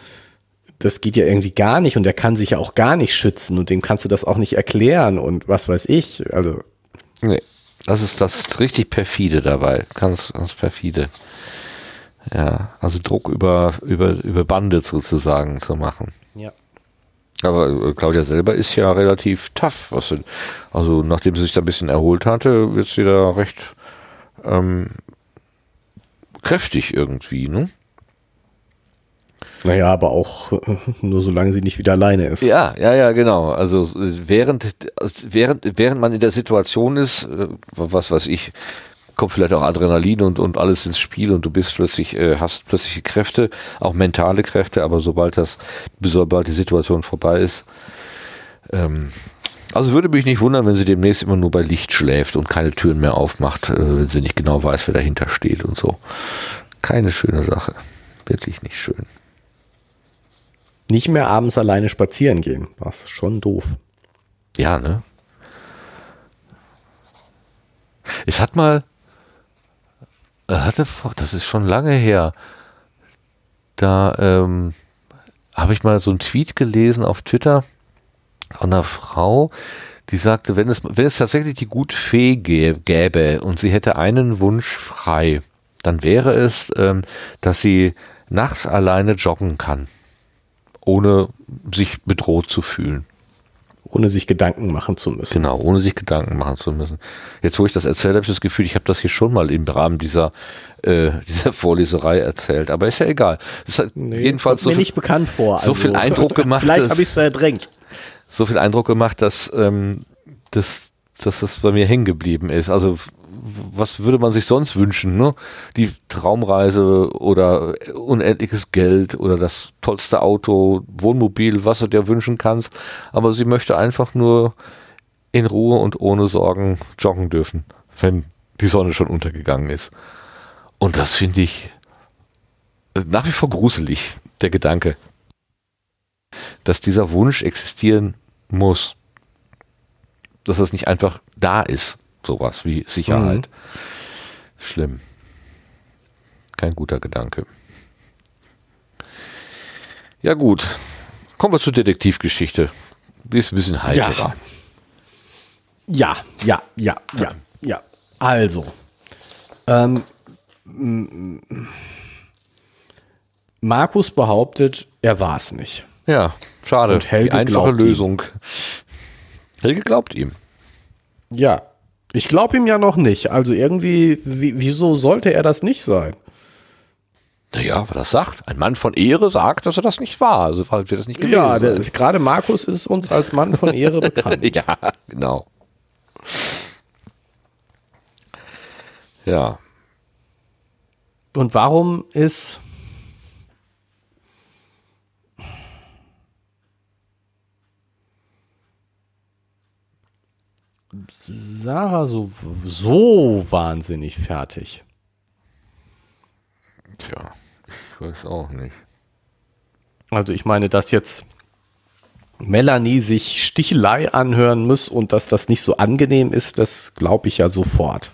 das geht ja irgendwie gar nicht und der kann sich ja auch gar nicht schützen und dem kannst du das auch nicht erklären und was weiß ich. Also, Nee, das ist das ist richtig perfide dabei. Ganz, ganz perfide. Ja, also Druck über, über, über Bande sozusagen zu machen. ja. Aber äh, Claudia selber ist ja relativ tough. Sie- also nachdem sie sich da ein bisschen erholt hatte, wird sie da recht ähm, kräftig irgendwie, ne? Naja, aber auch äh, nur solange sie nicht wieder alleine ist. Ja, ja, ja, genau. Also äh, während, während, während man in der Situation ist, äh, was weiß ich, kommt vielleicht auch Adrenalin und, und alles ins Spiel und du bist plötzlich, äh, hast plötzliche Kräfte, auch mentale Kräfte, aber sobald das, sobald die Situation vorbei ist, ähm, Also würde mich nicht wundern, wenn sie demnächst immer nur bei Licht schläft und keine Türen mehr aufmacht, äh, wenn sie nicht genau weiß, wer dahinter steht und so. Keine schöne Sache. Wirklich nicht schön. Nicht mehr abends alleine spazieren gehen. Das ist schon doof. Ja, ne? Es hat mal, er hatte, das ist schon lange her, da ähm, habe ich mal so einen Tweet gelesen auf Twitter von einer Frau, die sagte, wenn es, wenn es tatsächlich die Gutfee gäbe und sie hätte einen Wunsch frei, dann wäre es, ähm, dass sie nachts alleine joggen kann, ohne sich bedroht zu fühlen. Ohne sich Gedanken machen zu müssen. Genau, ohne sich Gedanken machen zu müssen. Jetzt, wo ich das erzählt habe, ich das Gefühl, ich habe das hier schon mal im Rahmen dieser, äh, dieser Vorleserei erzählt. Aber ist ja egal. Das hat nee, jedenfalls so mir viel, nicht bekannt vor. So viel also Eindruck gemacht. Vielleicht habe ich es verdrängt. So viel Eindruck gemacht, dass, ähm, dass, dass das bei mir hängen geblieben ist. Also was würde man sich sonst wünschen? Ne? Die Traumreise oder unendliches Geld oder das tollste Auto, Wohnmobil, was du dir wünschen kannst. Aber sie möchte einfach nur in Ruhe und ohne Sorgen joggen dürfen, wenn die Sonne schon untergegangen ist. Und das finde ich nach wie vor gruselig, der Gedanke, dass dieser Wunsch existieren muss. Dass das nicht einfach da ist sowas wie Sicherheit. Mhm. Schlimm. Kein guter Gedanke. Ja gut, kommen wir zur Detektivgeschichte. Die ist ein bisschen heiterer. Ja, ja, ja, ja, ja. ja. Also, ähm, Markus behauptet, er war es nicht. Ja, schade. Und Helge Die einfache Lösung. Ihm. Helge glaubt ihm. Ja, ich glaube ihm ja noch nicht. Also irgendwie, wieso sollte er das nicht sein? Naja, wer das sagt. Ein Mann von Ehre sagt, dass er das nicht war. Also falls wir das nicht gewesen Ja, gerade Markus ist uns als Mann von Ehre bekannt. ja, genau. Ja. Und warum ist Sarah so, so wahnsinnig fertig? Tja, ich weiß auch nicht. Also ich meine, dass jetzt Melanie sich Stichelei anhören muss und dass das nicht so angenehm ist, das glaube ich ja sofort.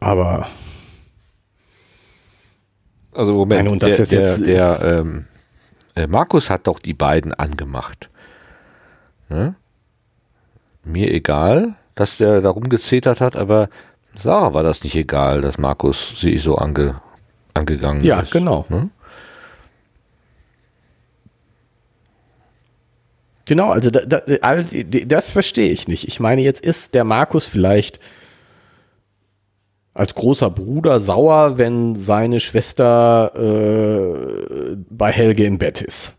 Aber also Moment, und das der, der, jetzt, der ähm, äh, Markus hat doch die beiden angemacht. Ne? Mir egal, dass der da rumgezetert hat, aber Sarah war das nicht egal, dass Markus sie so ange, angegangen ja, ist. Ja, genau. Ne? Genau, also da, da, das verstehe ich nicht. Ich meine, jetzt ist der Markus vielleicht als großer Bruder sauer, wenn seine Schwester äh, bei Helge im Bett ist.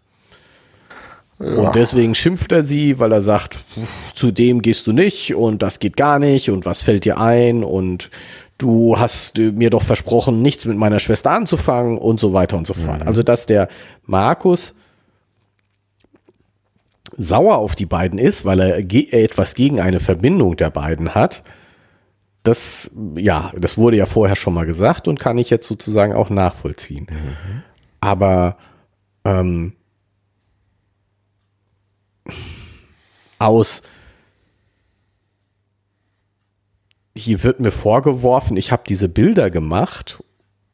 Ja. Und deswegen schimpft er sie, weil er sagt, zu dem gehst du nicht und das geht gar nicht und was fällt dir ein und du hast mir doch versprochen, nichts mit meiner Schwester anzufangen und so weiter und so fort. Mhm. Also, dass der Markus sauer auf die beiden ist, weil er etwas gegen eine Verbindung der beiden hat, das, ja, das wurde ja vorher schon mal gesagt und kann ich jetzt sozusagen auch nachvollziehen. Mhm. Aber ähm, aus. Hier wird mir vorgeworfen, ich habe diese Bilder gemacht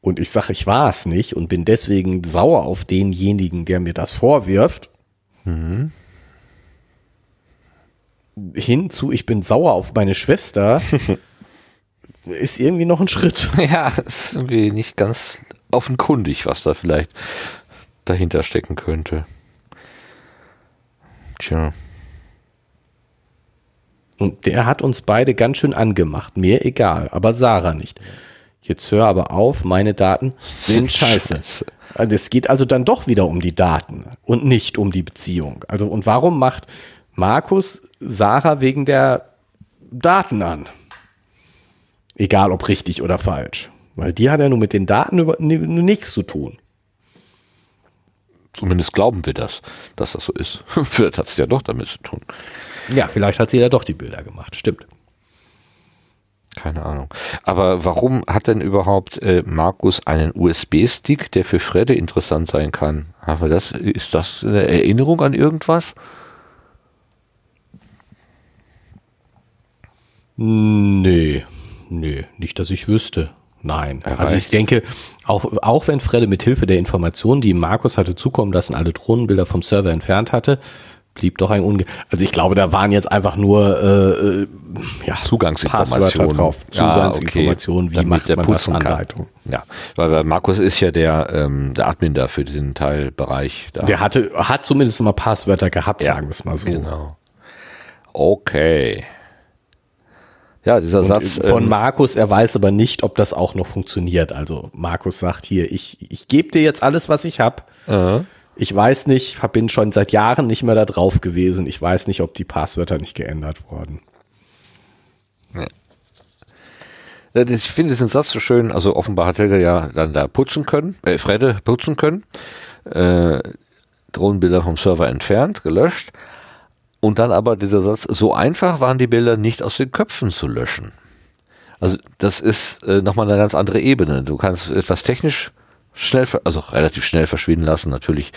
und ich sage, ich war es nicht und bin deswegen sauer auf denjenigen, der mir das vorwirft. Mhm. Hinzu, ich bin sauer auf meine Schwester, ist irgendwie noch ein Schritt. Ja, ist irgendwie nicht ganz offenkundig, was da vielleicht dahinter stecken könnte. Tja. Und der hat uns beide ganz schön angemacht. Mir egal, aber Sarah nicht. Jetzt hör aber auf, meine Daten sind scheiße. scheiße. Es geht also dann doch wieder um die Daten und nicht um die Beziehung. Also, und warum macht Markus Sarah wegen der Daten an? Egal ob richtig oder falsch. Weil die hat ja nur mit den Daten über, nichts zu tun. Zumindest glauben wir das, dass das so ist. Vielleicht hat es ja doch damit zu tun. Ja, vielleicht hat sie ja doch die Bilder gemacht. Stimmt. Keine Ahnung. Aber warum hat denn überhaupt äh, Markus einen USB-Stick, der für Fredde interessant sein kann? Aber das, ist das eine Erinnerung an irgendwas? Nee, nee, nicht, dass ich wüsste. Nein. Erreicht. Also ich denke, auch, auch wenn Fredde mit Hilfe der Informationen, die Markus hatte zukommen lassen, alle Drohnenbilder vom Server entfernt hatte, blieb doch ein Unge also ich glaube, da waren jetzt einfach nur äh, ja, Zugangsinformationen drauf. Zugangsinformationen, ja, okay. wie macht der man Putzen das. Ja, weil Markus ist ja der ähm, der Admin da für diesen Teilbereich. Da. Der hatte hat zumindest immer Passwörter gehabt, ja, sagen wir es mal so. Genau. Okay. Ja, dieser und Satz. Von ähm, Markus, er weiß aber nicht, ob das auch noch funktioniert. Also Markus sagt hier, ich, ich gebe dir jetzt alles, was ich habe. Uh. Ich weiß nicht, bin schon seit Jahren nicht mehr da drauf gewesen. Ich weiß nicht, ob die Passwörter nicht geändert wurden. Ja. Ich finde diesen Satz so schön. Also offenbar hat Helga ja dann da putzen können, äh, Fredde putzen können. Äh, Drohnenbilder vom Server entfernt, gelöscht. Und dann aber dieser Satz, so einfach waren die Bilder nicht aus den Köpfen zu löschen. Also das ist äh, nochmal eine ganz andere Ebene. Du kannst etwas technisch schnell, also relativ schnell verschwinden lassen. Natürlich,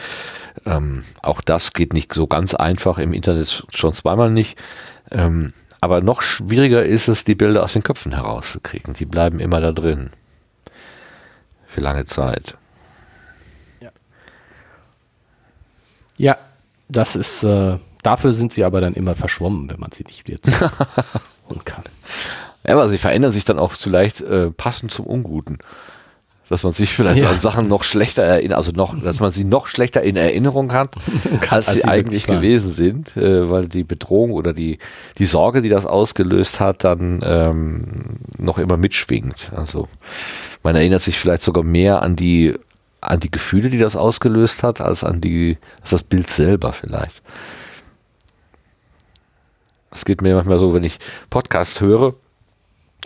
ähm, auch das geht nicht so ganz einfach im Internet schon zweimal nicht. Ähm, aber noch schwieriger ist es, die Bilder aus den Köpfen herauszukriegen. Die bleiben immer da drin. Für lange Zeit. Ja. Ja, das ist äh, Dafür sind sie aber dann immer verschwommen, wenn man sie nicht wieder und kann. Ja, aber sie verändern sich dann auch vielleicht äh, passend zum Unguten. Dass man sich vielleicht ja. so an Sachen noch schlechter erinnert, also noch, dass man sie noch schlechter in Erinnerung hat, als, als sie, sie eigentlich gewesen sind, äh, weil die Bedrohung oder die, die Sorge, die das ausgelöst hat, dann ähm, noch immer mitschwingt. Also man erinnert sich vielleicht sogar mehr an die an die Gefühle, die das ausgelöst hat, als an die, als das Bild selber vielleicht. Es geht mir manchmal so, wenn ich Podcast höre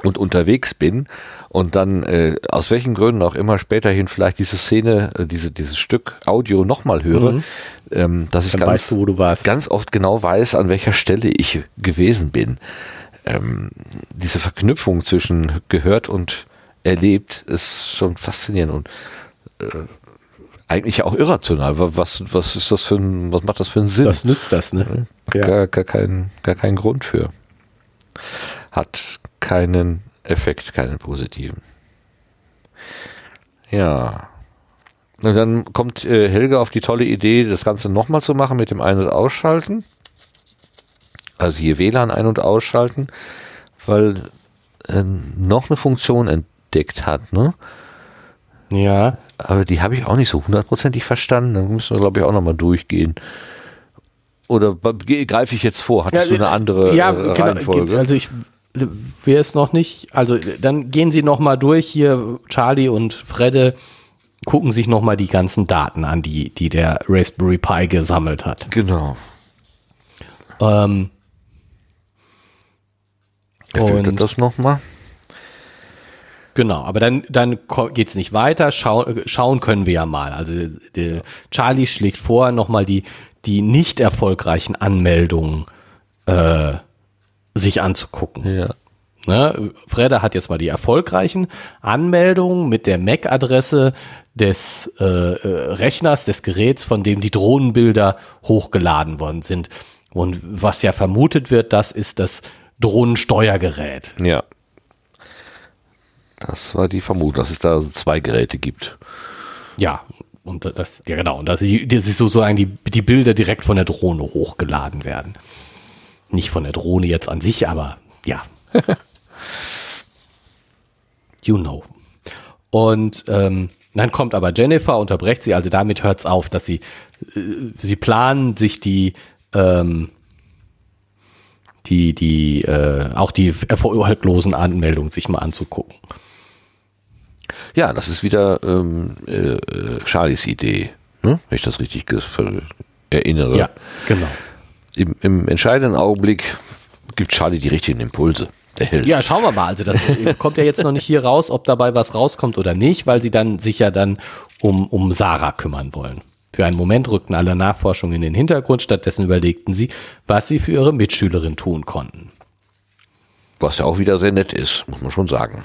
und unterwegs bin und dann äh, aus welchen Gründen auch immer späterhin vielleicht diese Szene, äh, diese, dieses Stück Audio nochmal höre, mhm. ähm, dass ich ganz, weißt du, ganz oft genau weiß, an welcher Stelle ich gewesen bin. Ähm, diese Verknüpfung zwischen gehört und erlebt ist schon faszinierend und äh, eigentlich auch irrational. Was, was ist das für ein, was macht das für einen Sinn? Was nützt das, ne? Ja. Gar, gar, kein, gar keinen Grund für. Hat keinen Effekt, keinen positiven. Ja. Und dann kommt äh, Helga auf die tolle Idee, das Ganze nochmal zu machen mit dem Ein- und Ausschalten. Also hier WLAN ein- und ausschalten, weil äh, noch eine Funktion entdeckt hat, ne? Ja. Aber die habe ich auch nicht so hundertprozentig verstanden. Da müssen wir, glaube ich, auch nochmal durchgehen. Oder greife ich jetzt vor? Hattest ja, du eine andere ja, äh, genau, Reihenfolge? Also ich wäre es noch nicht. Also dann gehen Sie nochmal durch hier, Charlie und Fredde gucken sich nochmal die ganzen Daten an, die, die der Raspberry Pi gesammelt hat. Genau. Ähm, und das nochmal? Genau, aber dann, dann geht es nicht weiter. Schau, schauen können wir ja mal. Also der Charlie schlägt vor, nochmal die, die nicht erfolgreichen Anmeldungen äh, sich anzugucken. Ja. Ne? Freda hat jetzt mal die erfolgreichen Anmeldungen mit der MAC-Adresse des äh, äh, Rechners, des Geräts, von dem die Drohnenbilder hochgeladen worden sind. Und was ja vermutet wird, das ist das Drohnensteuergerät. Ja. Das war die Vermutung, dass es da zwei Geräte gibt. Ja, und das, ja genau, und dass das ist sozusagen die, die Bilder direkt von der Drohne hochgeladen werden. Nicht von der Drohne jetzt an sich, aber ja. you know. Und ähm, dann kommt aber Jennifer, unterbrecht sie, also damit hört es auf, dass sie, äh, sie planen, sich die, ähm, die, die, äh, auch die erfolglosen Anmeldungen sich mal anzugucken. Ja, das ist wieder ähm, äh, Charlies Idee, ne? wenn ich das richtig erinnere. Ja, genau. Im, Im, entscheidenden Augenblick gibt Charlie die richtigen Impulse. Der Held. Ja, schauen wir mal. Also das kommt ja jetzt noch nicht hier raus, ob dabei was rauskommt oder nicht, weil sie dann sich ja dann um, um Sarah kümmern wollen. Für einen Moment rückten alle Nachforschungen in den Hintergrund, stattdessen überlegten sie, was sie für ihre Mitschülerin tun konnten. Was ja auch wieder sehr nett ist, muss man schon sagen.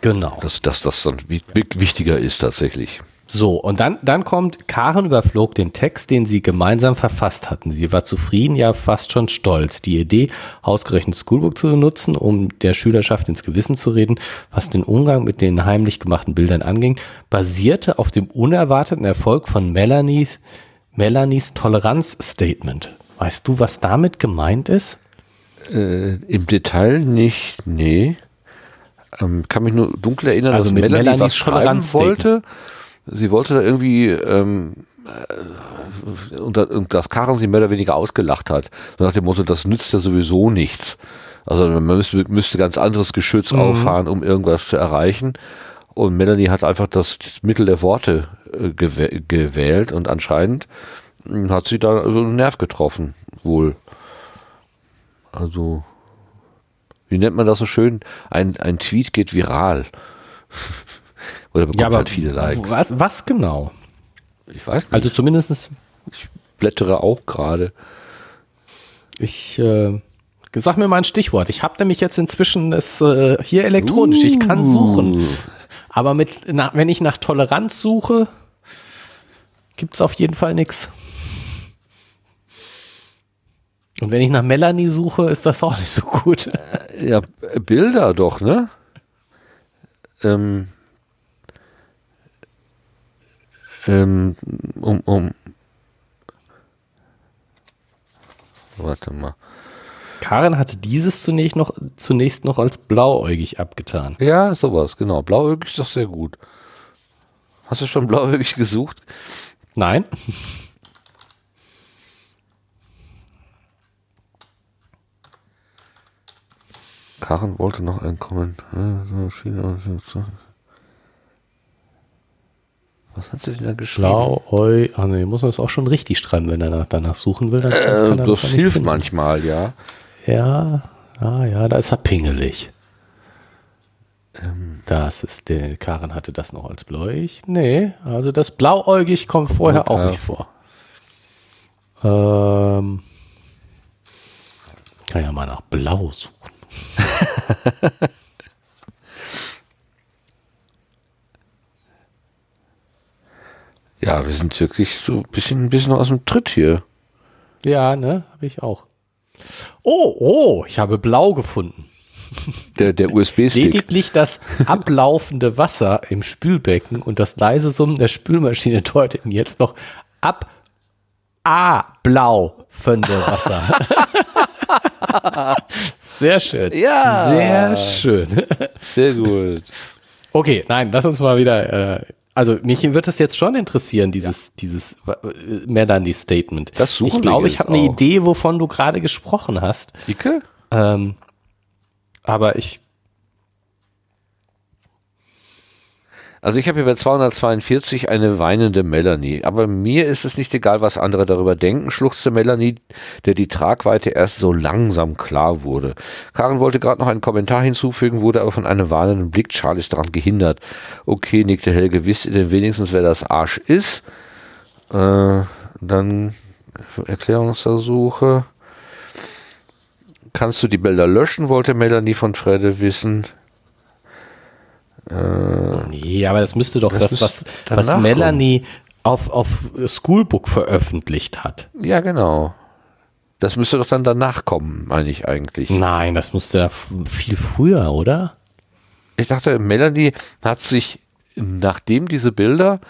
Genau. Dass, dass das dann wichtiger ist tatsächlich. So, und dann, dann kommt, Karen überflog den Text, den sie gemeinsam verfasst hatten. Sie war zufrieden, ja fast schon stolz. Die Idee, ausgerechnet Schoolbook zu nutzen, um der Schülerschaft ins Gewissen zu reden, was den Umgang mit den heimlich gemachten Bildern anging, basierte auf dem unerwarteten Erfolg von Melanies, Melanies Toleranzstatement. Weißt du, was damit gemeint ist? Äh, Im Detail nicht, nee. Ähm, kann mich nur dunkel erinnern, Also dass mit Melanie was schreiben wollte. Sie wollte da irgendwie ähm, äh, und, und dass Karen sie mehr oder weniger ausgelacht hat. So nach dem Motto, das nützt ja sowieso nichts. Also man müsste, müsste ganz anderes Geschütz Mhm. auffahren, um irgendwas zu erreichen. Und Melanie hat einfach das Mittel der Worte äh, gewäh gewählt und anscheinend mh, hat sie da so einen Nerv getroffen, wohl. Also, wie nennt man das so schön? Ein, ein Tweet geht viral. Oder bekommt halt viele Likes. Was, was genau? Ich weiß nicht. Also zumindestens ich blättere auch gerade. Ich äh, sag mir mal ein Stichwort. Ich habe nämlich jetzt inzwischen es äh, hier elektronisch. Ich kann suchen. Aber mit, na, wenn ich nach Toleranz suche, gibt es auf jeden Fall nichts. Und wenn ich nach Melanie suche, ist das auch nicht so gut. Ja, Bilder doch, ne? Ähm, ähm, um, um. Warte mal. Karen hatte dieses zunächst noch, zunächst noch als blauäugig abgetan. Ja, sowas, genau. Blauäugig ist doch sehr gut. Hast du schon blauäugig gesucht? Nein? Karen wollte noch ein Kommentar. Was hat sie denn da geschrieben? Blauäugig. Ah, nee, muss man es auch schon richtig schreiben, wenn er danach, suchen will. Dann Äh, kann er das nicht hilft manchmal, ja. Ja, ah, ja, da ist er pingelig. Ähm. Das ist der, Karen hatte das noch als bläuig. Nee, also das blauäugig kommt vorher auch Okay. nicht vor. Ähm, kann ja mal nach Blau suchen. Ja, wir sind wirklich so ein bisschen, ein bisschen aus dem Tritt hier. Ja, ne, habe ich auch. Oh, oh, ich habe Blau gefunden. Der, der USB-Stick. Lediglich das ablaufende Wasser im Spülbecken und das leise Summen der Spülmaschine deuteten jetzt noch ab A blau Wasser. Sehr schön. Ja. Sehr schön. Sehr gut. Okay, nein, lass uns mal wieder. Äh, also mich wird das jetzt schon interessieren, dieses dieses äh, Melanie-Statement. Das suchen Ich glaube, ich habe eine. Idee, wovon du gerade gesprochen hast. Icke? Ähm, aber ich Also ich habe hier bei 242 eine weinende Melanie. Aber mir ist es nicht egal, was andere darüber denken, schluchzte Melanie, der die Tragweite erst so langsam klar wurde. Karen wollte gerade noch einen Kommentar hinzufügen, wurde aber von einem warnenden Blick Charlies daran gehindert. Okay, nickte Helge, wisst ihr denn wenigstens, wer das Arsch ist? Äh, dann Erklärungsversuche. Kannst du die Bilder löschen, wollte Melanie von Fredde wissen. Nee, aber das müsste doch Das das, was, was Melanie auf, auf Schoolbook veröffentlicht hat. Ja, genau. Das müsste doch dann danach kommen, meine ich eigentlich. Nein, das musste viel früher, oder? Ich dachte, Melanie hat sich, nachdem diese Bilder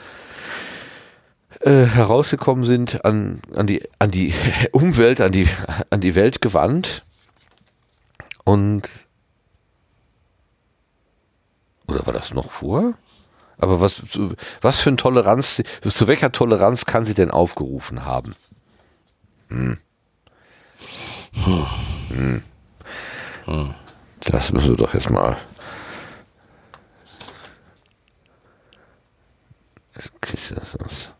äh, herausgekommen sind, an, an, die, an die Umwelt, an die, an die Welt gewandt und oder war das noch vor? Aber was, was für eine Toleranz, zu welcher Toleranz kann sie denn aufgerufen haben? Hm. Hm. Das müssen wir doch jetzt mal. Okay, das ist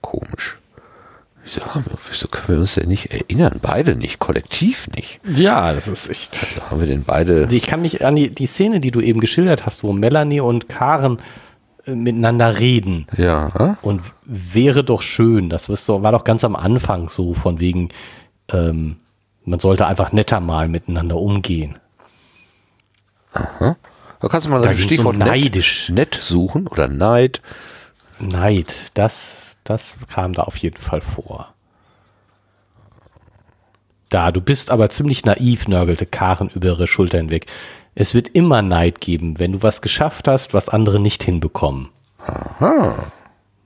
komisch. Wieso, wieso können wir uns denn nicht erinnern? Beide nicht, kollektiv nicht. Ja, das ist echt. Da haben wir denn beide. Also Ich kann mich an die, die Szene, die du eben geschildert hast, wo Melanie und Karen äh, miteinander reden. Ja. Und wäre doch schön, das war doch ganz am Anfang so, von wegen, ähm, man sollte einfach netter mal miteinander umgehen. Aha. Da kannst du mal Da das Stichwort nett, neidisch. nett suchen oder Neid. Neid, das, das kam da auf jeden Fall vor. Da, du bist aber ziemlich naiv, nörgelte Karen über ihre Schulter hinweg. Es wird immer Neid geben, wenn du was geschafft hast, was andere nicht hinbekommen.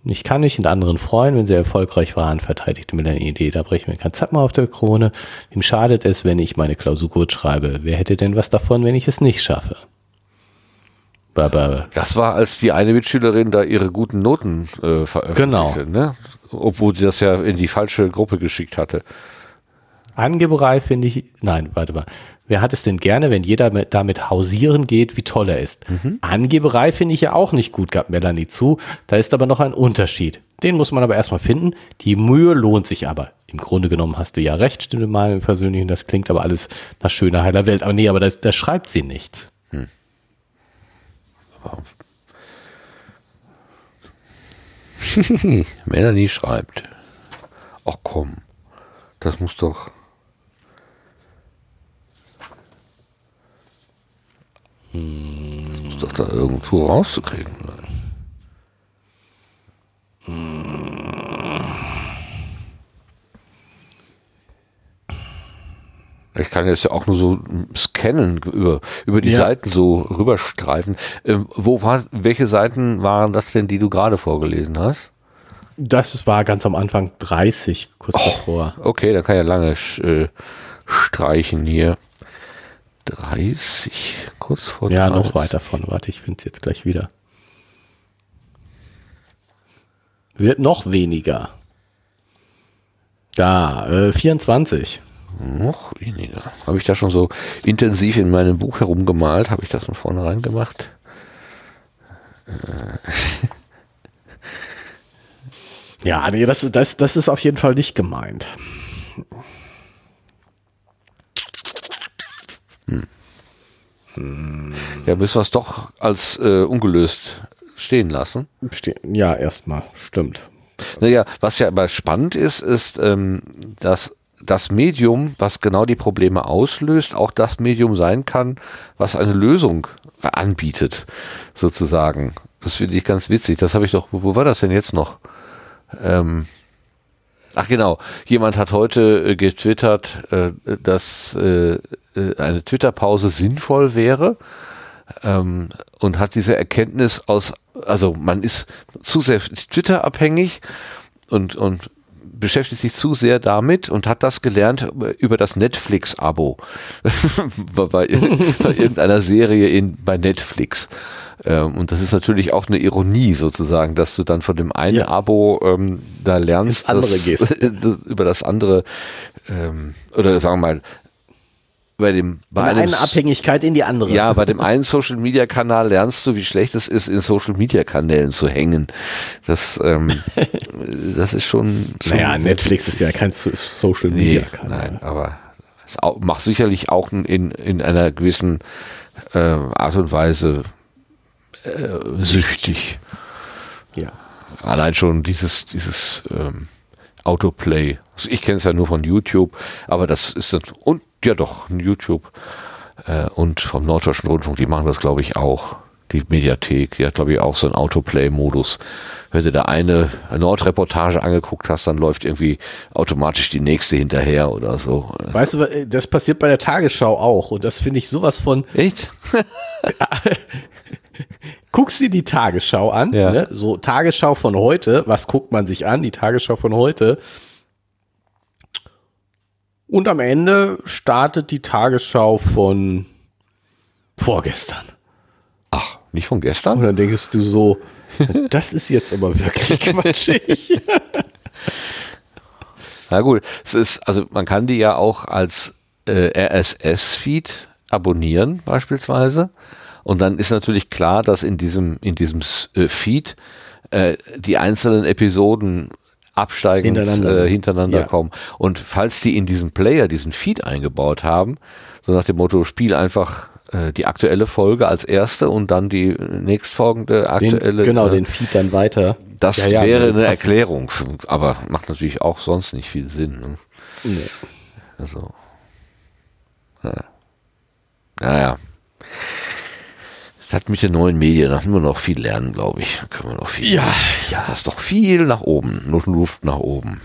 Ich kann mich mit anderen freuen, wenn sie erfolgreich waren, verteidigte Melanie Idee. Da breche ich mir kein Zappen auf der Krone. Wem schadet es, wenn ich meine Klausur gut schreibe? Wer hätte denn was davon, wenn ich es nicht schaffe? Aber Das war, als die eine Mitschülerin da ihre guten Noten äh, veröffentlichte, Genau. ne? Obwohl sie das ja in die falsche Gruppe geschickt hatte. Angeberei finde ich, nein, warte mal. Wer hat es denn gerne, wenn jeder mit, damit hausieren geht, wie toll er ist? Angeberei finde ich ja auch nicht gut, gab Melanie zu. Da ist aber noch ein Unterschied. Den muss man aber erstmal finden. Die Mühe lohnt sich aber. Im Grunde genommen hast du ja recht, stimmte mal im Persönlichen. Das klingt aber alles nach schöner, heiler Welt. Aber nee, aber da schreibt sie nichts. Melanie schreibt. Ach komm, das muss doch. Das muss doch da irgendwo rauszukriegen sein. Ich kann jetzt ja auch nur so scannen über, über die Ja. Seiten so rüberstreifen. Ähm, wo war, welche Seiten waren das denn, die du gerade vorgelesen hast? Das war ganz am Anfang 30, kurz davor. Okay, da kann ja lange äh, streichen hier. 30, kurz vor Ja, 30. noch weiter vorne. Warte, ich finde es jetzt gleich wieder. Wird noch weniger. Da, äh, 24. Noch weniger. Habe ich da schon so intensiv in meinem Buch herumgemalt? Habe ich das von vornherein gemacht? Ja, nee, das, das, das ist auf jeden Fall nicht gemeint. Ja, müssen wir es doch als äh, ungelöst stehen lassen. Ste ja, erstmal, stimmt. Naja, was ja aber spannend ist, ist, ähm, dass das Medium, was genau die Probleme auslöst, auch das Medium sein kann, was eine Lösung anbietet, sozusagen. Das finde ich ganz witzig. Das habe ich doch, wo, war das denn jetzt noch? Ähm, ach genau, jemand hat heute äh, getwittert, äh, dass äh, äh, eine Twitter-Pause sinnvoll wäre ähm, und hat diese Erkenntnis aus, also man ist zu sehr Twitter-abhängig und, und beschäftigt sich zu sehr damit und hat das gelernt über das Netflix-Abo bei, bei, ir- bei irgendeiner Serie in, bei Netflix. Ähm, und das ist natürlich auch eine Ironie sozusagen, dass du dann von dem einen Ja. Abo ähm, da lernst, andere dass- das, über das andere ähm, oder sagen wir mal bei dem bei Von einem einer Abhängigkeit in die andere. ja, bei dem einen Social Media Kanal lernst du, wie schlecht es ist, in Social Media Kanälen zu hängen. Das, ähm, das ist schon. schon Naja, Netflix ist ja kein So- Social Media Nee, Kanal. nein, aber es macht sicherlich auch in, in einer gewissen äh, Art und Weise äh, süchtig. Ja. Allein schon dieses, dieses ähm, Autoplay. Also ich kenne es ja nur von YouTube, aber das ist dann, und ja doch, YouTube äh, und vom Norddeutschen Rundfunk, die machen das glaube ich auch. Die Mediathek, die hat glaube ich auch so einen Autoplay-Modus. Wenn du da eine Nordreportage angeguckt hast, dann läuft irgendwie automatisch die nächste hinterher oder so. Weißt du, das passiert bei der Tagesschau auch. Und das finde ich sowas von, Echt? guckst dir die Tagesschau an, Ja. ne? so Tagesschau von heute, was guckt man sich an? Die Tagesschau von heute. Und am Ende startet die Tagesschau von vorgestern. Ach, nicht von gestern? Und dann denkst du so, das ist jetzt aber wirklich quatschig. Na gut, es ist, also man kann die ja auch als äh, RSS-Feed abonnieren beispielsweise. Und dann ist natürlich klar, dass in diesem, in diesem äh, Feed äh, die einzelnen Episoden absteigend Hintereinander. äh, hintereinander Ja. kommen. Und falls die in diesem Player diesen Feed eingebaut haben, so nach dem Motto, spiel einfach äh, die aktuelle Folge als erste und dann die nächstfolgende aktuelle. Den, genau, äh, den Feed dann weiter. Das Ja, ja, wäre nee, eine. Erklärung, aber macht natürlich auch sonst nicht viel Sinn. Ne? Nee. Also. Ja. Naja. Das hat mit den neuen Medien, da haben wir noch viel lernen, glaube ich. Da können wir noch viel. Ja, ja. Da ist doch viel nach oben, nur Luft nach oben.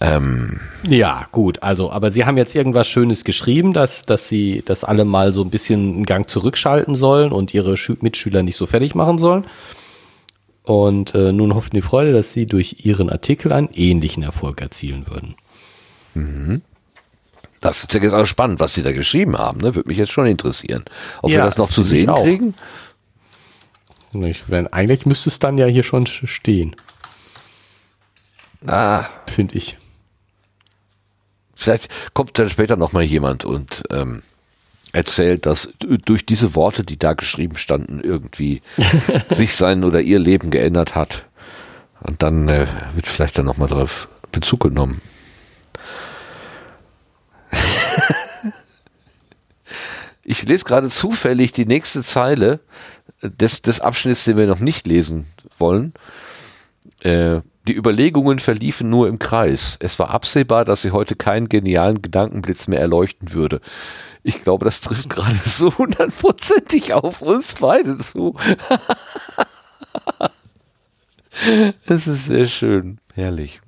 Ähm, Ja, gut, also, aber Sie haben jetzt irgendwas Schönes geschrieben, dass, dass Sie das alle mal so ein bisschen einen Gang zurückschalten sollen und Ihre Schü Mitschüler nicht so fertig machen sollen. Und äh, nun hoffen die Freude, dass Sie durch Ihren Artikel einen ähnlichen Erfolg erzielen würden. Das ist ja jetzt auch spannend, was Sie da geschrieben haben. Ne? Würde mich jetzt schon interessieren. Ob wir Ja, das noch zu sehen auch. kriegen? Ich, wenn, eigentlich müsste es dann ja hier schon stehen, Ah, finde ich. Vielleicht kommt dann später noch mal jemand und ähm, erzählt, dass durch diese Worte, die da geschrieben standen, irgendwie sich sein oder ihr Leben geändert hat. Und dann äh, wird vielleicht dann noch mal darauf Bezug genommen. Ich lese gerade zufällig die nächste Zeile des, des Abschnitts, den wir noch nicht lesen wollen. Äh, die Überlegungen verliefen nur im Kreis. Es war absehbar, dass sie heute keinen genialen Gedankenblitz mehr erleuchten würde. Ich glaube, das trifft gerade so hundertprozentig auf uns beide zu. Es ist sehr schön. Herrlich.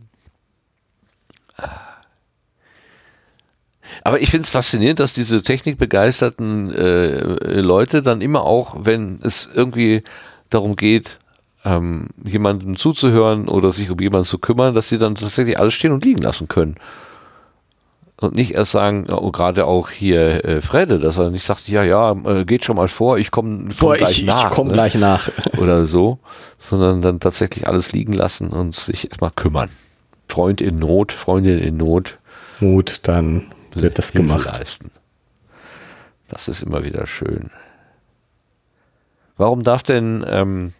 Aber ich finde es faszinierend, dass diese technikbegeisterten äh, Leute dann immer auch, wenn es irgendwie darum geht, ähm, jemandem zuzuhören oder sich um jemanden zu kümmern, dass sie dann tatsächlich alles stehen und liegen lassen können. Und nicht erst sagen, oh, gerade auch hier äh, Fredde, dass er nicht sagt, ja, ja, äh, geht schon mal vor, ich komme komm gleich ich, nach. ich komme ne? gleich nach. Oder so, sondern dann tatsächlich alles liegen lassen und sich erstmal kümmern. Freund in Not, Freundin in Not, Gut, dann wird das Hilfe gemacht. leisten. Das ist immer wieder schön. Warum darf denn ähm,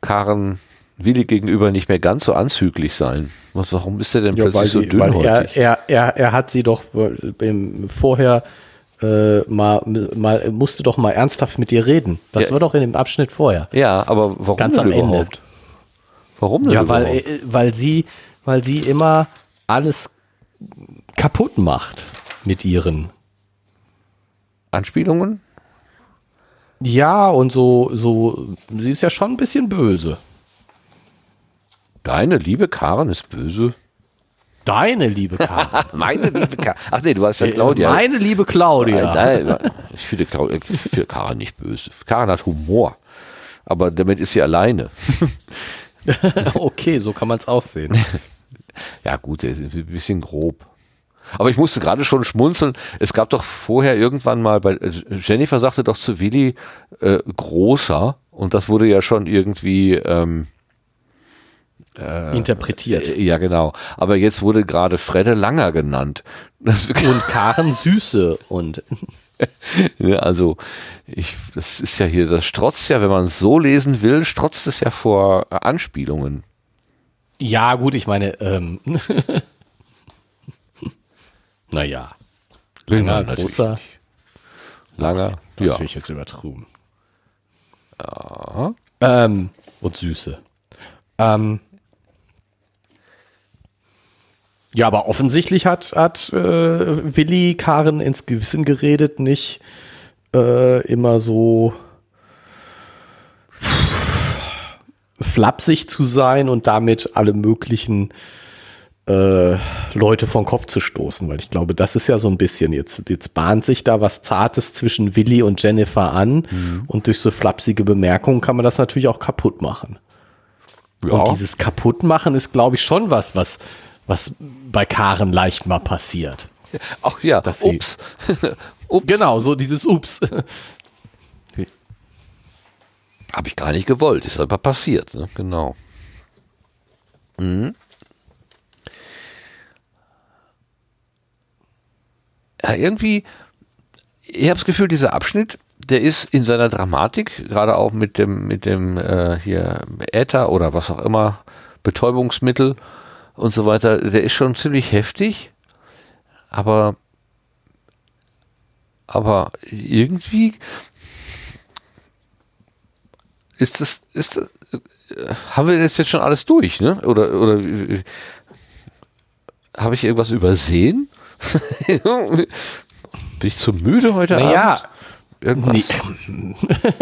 Karen Willi gegenüber nicht mehr ganz so anzüglich sein? Was, warum ist er denn Ja, plötzlich so die, weil dünnhäutig? er, er, er, er hat sie doch äh, vorher äh, mal, mal, musste doch mal ernsthaft mit ihr reden. Das Ja. war doch in dem Abschnitt vorher. ja, aber warum Ganz am Ende. überhaupt? Warum denn Ja, weil, überhaupt? äh, weil sie, weil sie immer alles kaputt macht mit ihren. Anspielungen? Ja, und so, so, sie ist ja schon ein bisschen böse. Deine liebe Karen ist böse. Deine liebe Karin. Meine liebe Karen. Ach nee, du hast ja Claudia. Meine liebe Claudia. Nein, nein, ich finde, Clau- ich finde Karen nicht böse. Karen hat Humor. Aber damit ist sie alleine. okay, so kann man es auch sehen. Ja, gut, der ist ein bisschen grob. Aber ich musste gerade schon schmunzeln. Es gab doch vorher irgendwann mal bei äh, Jennifer sagte doch zu Willi äh, großer und das wurde ja schon irgendwie ähm, Interpretiert. äh, ja genau. Aber jetzt wurde gerade Fredde Langer genannt. Das, Und Karen Süße und Ja, also ich, das ist ja hier, das strotzt ja, wenn man es so lesen will, strotzt es ja vor äh, Anspielungen. ja, gut, ich meine, ähm, naja, langer, natürlich großer. Langer, das ja. finde ich jetzt übertrieben. Ähm, und Süße. Ähm, ja, aber offensichtlich hat, hat äh, Willi Karen ins Gewissen geredet, nicht äh, immer so flapsig zu sein und damit alle möglichen äh, Leute vom Kopf zu stoßen, weil ich glaube, das ist ja so ein bisschen jetzt, jetzt bahnt sich da was Zartes zwischen Willi und Jennifer an und durch so flapsige Bemerkungen kann man das natürlich auch kaputt machen. Ja. Und dieses Kaputtmachen ist, glaube ich, schon was, was, was bei Karen leicht mal passiert. Ach ja, Dass sie- ups. ups. Genau, so dieses Ups. Habe ich gar nicht gewollt, ist aber passiert, ne? genau. Mhm. Ja, irgendwie, ich habe das Gefühl, dieser Abschnitt, der ist in seiner Dramatik, gerade auch mit dem, mit dem äh, hier Äther oder was auch immer, Betäubungsmittel und so weiter, der ist schon ziemlich heftig, aber aber irgendwie ist das, ist das, äh, haben wir das jetzt schon alles durch, ne? Oder, oder äh, habe ich irgendwas übersehen? Bin ich zu müde heute naja, Abend? Irgendwas? Nee.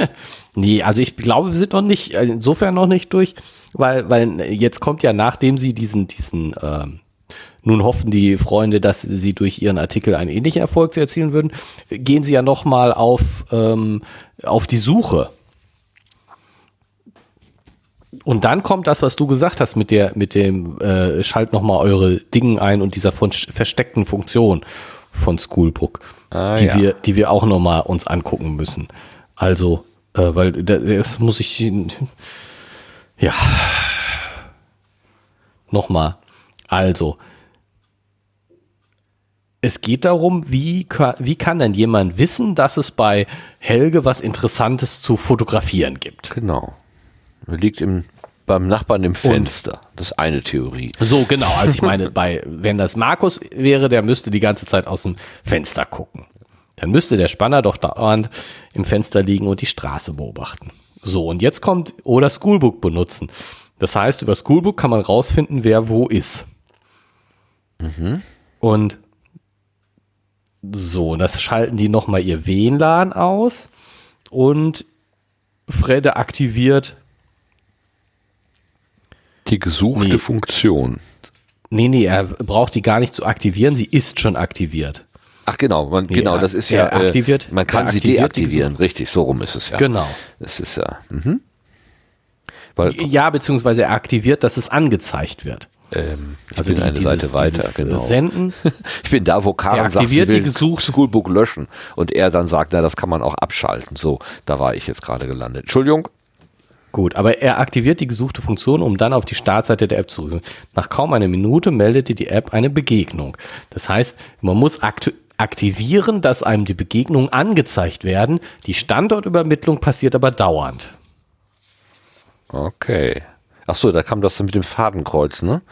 nee, also ich glaube, wir sind noch nicht, äh, insofern noch nicht durch, weil, weil jetzt kommt ja, nachdem sie diesen, diesen, ähm, nun hoffen die Freunde, dass sie durch ihren Artikel einen ähnlichen Erfolg erzielen würden, gehen sie ja nochmal auf, ähm, auf die Suche. Und dann kommt das, was du gesagt hast mit der, mit dem, äh, schalt nochmal eure Dinge ein und dieser von, versteckten Funktion von Schoolbook, Ah, die ja. wir, die wir auch nochmal uns angucken müssen. Also, äh, weil das, das muss ich, ja, nochmal. Also, es geht darum, wie, wie kann denn jemand wissen, dass es bei Helge was Interessantes zu fotografieren gibt? Genau. Liegt im, beim Nachbarn im Fenster. Das ist eine Theorie. So, genau. Also ich meine, bei, wenn das Markus wäre, der müsste die ganze Zeit aus dem Fenster gucken. Dann müsste der Spanner doch dauernd im Fenster liegen und die Straße beobachten. So, und jetzt kommt, oder Schoolbook benutzen. Das heißt, über Schoolbook kann man rausfinden, wer wo ist. Und so, und das schalten die nochmal ihr WLAN aus und Fredde aktiviert Die gesuchte Nee. Funktion. Nee, nee, er braucht die gar nicht zu aktivieren, sie ist schon aktiviert. Ach genau, man, genau, er- das ist ja, aktiviert- äh, man kann sie deaktivieren, richtig, so rum ist es ja. Genau. Das ist ja, mhm. Weil, Ja, beziehungsweise er aktiviert, dass es angezeigt wird. ähm, ich Also bin die, eine dieses, Seite weiter, genau. Senden. Ich bin da, wo Karen Er sagt, sie aktiviert will die gesuchte- Schoolbook löschen und er dann sagt, na, das kann man auch abschalten. So, da war ich jetzt gerade gelandet. Entschuldigung. Gut, aber er aktiviert die gesuchte Funktion, um dann auf die Startseite der App zu. Nach kaum einer Minute meldete die App eine Begegnung. Das heißt, man muss aktu aktivieren, dass einem die Begegnungen angezeigt werden. Die Standortübermittlung passiert aber dauernd. Okay. Ach so, da kam das dann mit dem Fadenkreuz, ne?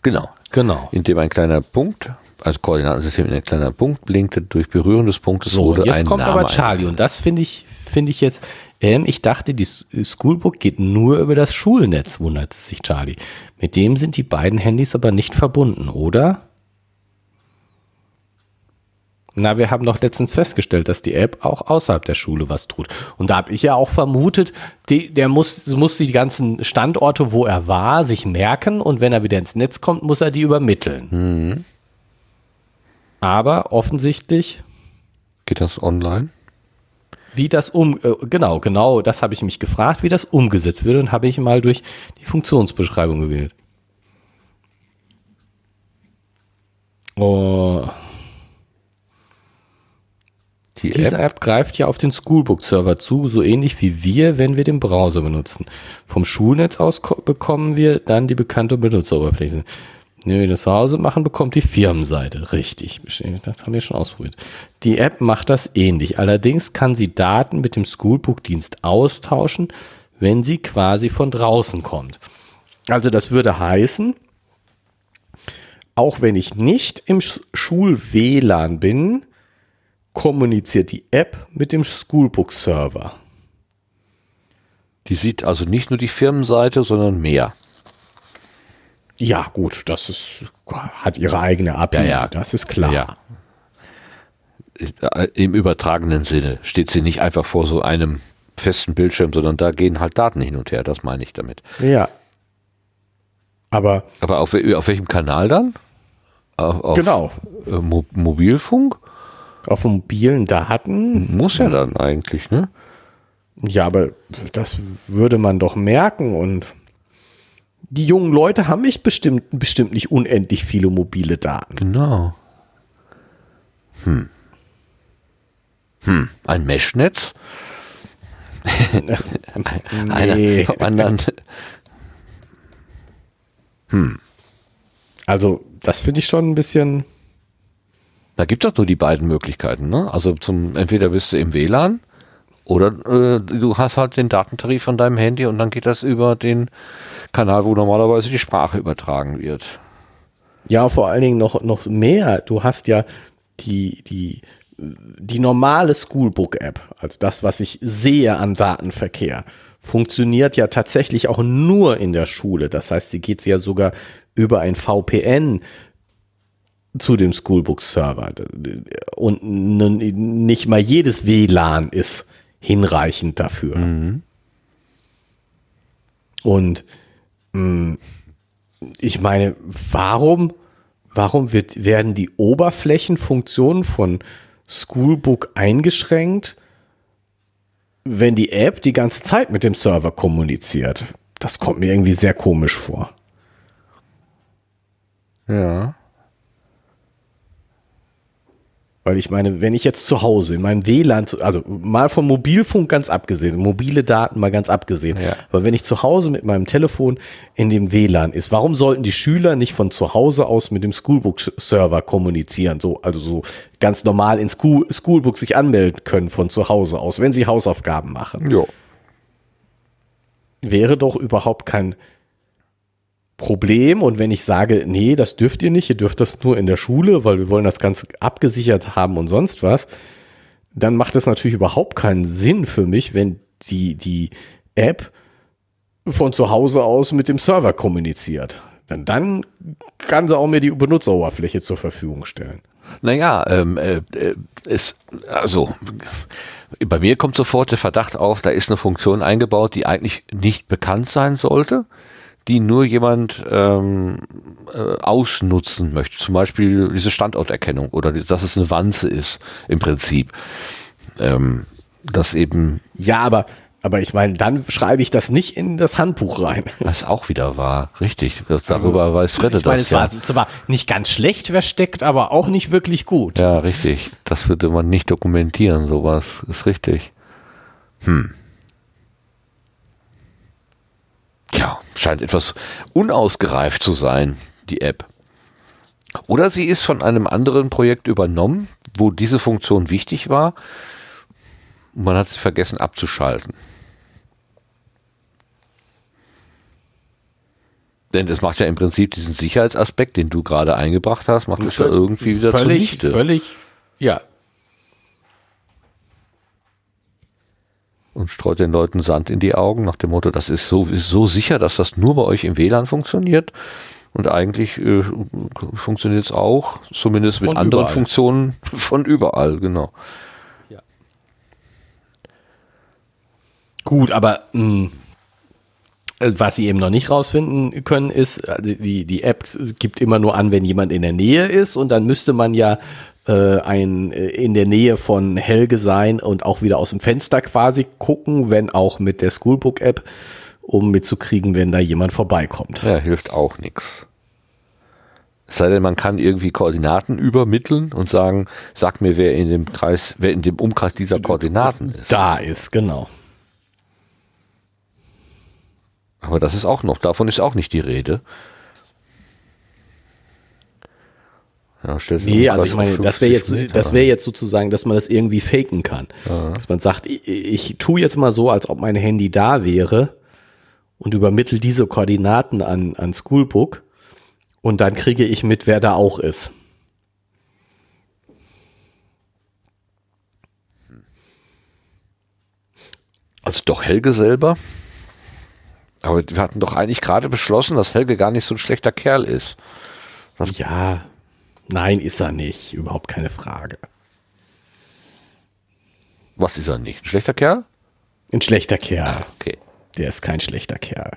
Genau. Genau. Indem ein kleiner Punkt, als Koordinatensystem ein kleiner Punkt blinkte, durch Berühren des Punktes So, und jetzt ein kommt Name aber Charlie und das finde ich, finde ich jetzt, ähm, ich dachte, die Schoolbook geht nur über das Schulnetz, wundert sich Charlie. Mit dem sind die beiden Handys aber nicht verbunden, oder? Na, wir haben doch letztens festgestellt, dass die App auch außerhalb der Schule was tut. Und da habe ich ja auch vermutet, die, der muss, muss die ganzen Standorte, wo er war, sich merken und wenn er wieder ins Netz kommt, muss er die übermitteln. Aber offensichtlich Geht das online? Wie das um, äh, genau, genau, das habe ich mich gefragt, wie das umgesetzt wird und habe ich mal durch die Funktionsbeschreibung gewählt. Oh, Die diese App? App greift ja auf den Schoolbook-Server zu, so ähnlich wie wir, wenn wir den Browser benutzen. Vom Schulnetz aus ko- bekommen wir dann die bekannte Benutzeroberfläche. Wenn wir das zu Hause machen, bekommt die Firmenseite. Richtig, das haben wir schon ausprobiert. Die App macht das ähnlich. Allerdings kann sie Daten mit dem Schoolbook-Dienst austauschen, wenn sie quasi von draußen kommt. Also das würde heißen, auch wenn ich nicht im Sch- Schul-WLAN bin, kommuniziert die App mit dem Schoolbook-Server. Die sieht also nicht nur die Firmenseite, sondern mehr. Ja, gut, das ist, hat ihre eigene API, Ja, ja. das ist klar. Ja. Äh, Im übertragenen Sinne steht sie nicht einfach vor so einem festen Bildschirm, sondern da gehen halt Daten hin und her, das meine ich damit. Ja. Aber Aber auf, auf welchem Kanal dann? Auf, auf genau, äh, Mo Mobilfunk? auf mobilen Daten, Muss ja dann eigentlich, ne? ja, aber das würde man doch merken und die jungen Leute haben nicht bestimmt, bestimmt nicht unendlich viele mobile Daten. Genau. Hm. Hm, ein Mesh-Netz? Nee. Einer anderen. Also, das finde ich schon ein bisschen, Da gibt es doch nur die beiden Möglichkeiten, ne? Also zum entweder bist du im WLAN oder äh, du hast halt den Datentarif von deinem Handy und dann geht das über den Kanal, wo normalerweise die Sprache übertragen wird. Ja, vor allen Dingen noch, noch mehr. Du hast ja die, die die normale Schoolbook-App, also das, was ich sehe an Datenverkehr, funktioniert ja tatsächlich auch nur in der Schule. Das heißt, sie geht ja sogar über ein VPN zu dem Schoolbook-Server. Und nicht mal jedes WLAN ist hinreichend dafür. Mhm. Und ich meine, warum, warum wird, werden die Oberflächenfunktionen von Schoolbook eingeschränkt, wenn die App die ganze Zeit mit dem Server kommuniziert? Das kommt mir irgendwie sehr komisch vor. Ja. Weil ich meine, wenn ich jetzt zu Hause in meinem WLAN, also mal vom Mobilfunk ganz abgesehen, mobile Daten mal ganz abgesehen, ja. aber wenn ich zu Hause mit meinem Telefon in dem WLAN ist, warum sollten die Schüler nicht von zu Hause aus mit dem Schoolbook-Server kommunizieren? So, also so ganz normal in School, Schoolbook sich anmelden können von zu Hause aus, wenn sie Hausaufgaben machen. Ja. Wäre doch überhaupt kein Problem. Und wenn ich sage, nee, das dürft ihr nicht, ihr dürft das nur in der Schule, weil wir wollen das Ganze abgesichert haben und sonst was, dann macht es natürlich überhaupt keinen Sinn für mich, wenn die, die App von zu Hause aus mit dem Server kommuniziert. Dann, dann kann sie auch mir die Benutzeroberfläche zur Verfügung stellen. Naja, ähm, äh, ist, äh, also bei mir kommt sofort der Verdacht auf, da ist eine Funktion eingebaut, die eigentlich nicht bekannt sein sollte die nur jemand ähm, äh, ausnutzen möchte. Zum Beispiel diese Standorterkennung oder dass es eine Wanze ist im Prinzip. Ähm, das eben. Ja, aber aber ich meine, dann schreibe ich das nicht in das Handbuch rein. Was auch wieder war, richtig. Das, darüber also, weiß Fredde ich meine, das. Es war zwar nicht ganz schlecht versteckt, aber auch nicht wirklich gut. Ja, richtig. Das würde man nicht dokumentieren, sowas. Ist richtig. Hm. Ja, scheint etwas unausgereift zu sein, die App. Oder sie ist von einem anderen Projekt übernommen, wo diese Funktion wichtig war und man hat sie vergessen abzuschalten. Denn es macht ja im Prinzip diesen Sicherheitsaspekt, den du gerade eingebracht hast, macht es ja irgendwie wieder völlig, zunichte. Völlig, ja, und streut den Leuten Sand in die Augen nach dem Motto, das ist so, ist so sicher, dass das nur bei euch im WLAN funktioniert. Und eigentlich äh, funktioniert es auch, zumindest mit von anderen überall. Funktionen von überall, genau. Ja. Gut, aber mh, hm, was sie eben noch nicht rausfinden können, ist, also die, die App gibt immer nur an, wenn jemand in der Nähe ist und dann müsste man ja äh, ein äh, in der Nähe von Helge sein und auch wieder aus dem Fenster quasi gucken, wenn auch mit der Schoolbook-App, um mitzukriegen, wenn da jemand vorbeikommt. Ja, hilft auch nichts. Es sei denn, man kann irgendwie Koordinaten übermitteln und sagen, sag mir, wer in dem Kreis, wer in dem Umkreis dieser Koordinaten ist. Da ist, genau. Aber das ist auch noch, davon ist auch nicht die Rede. Ja, nee, also ich meine, das wäre jetzt, das wäre jetzt sozusagen, dass man das irgendwie faken kann. Ja. Dass man sagt, ich, ich tue jetzt mal so, als ob mein Handy da wäre und übermittel diese Koordinaten an, an Schoolbook und dann kriege ich mit, wer da auch ist. Also doch Helge selber. Aber wir hatten doch eigentlich gerade beschlossen, dass Helge gar nicht so ein schlechter Kerl ist. Das ja, Nein, ist er nicht. Überhaupt keine Frage. Was ist er nicht? Ein schlechter Kerl? Ein schlechter Kerl. Ah, okay. Der ist kein schlechter Kerl.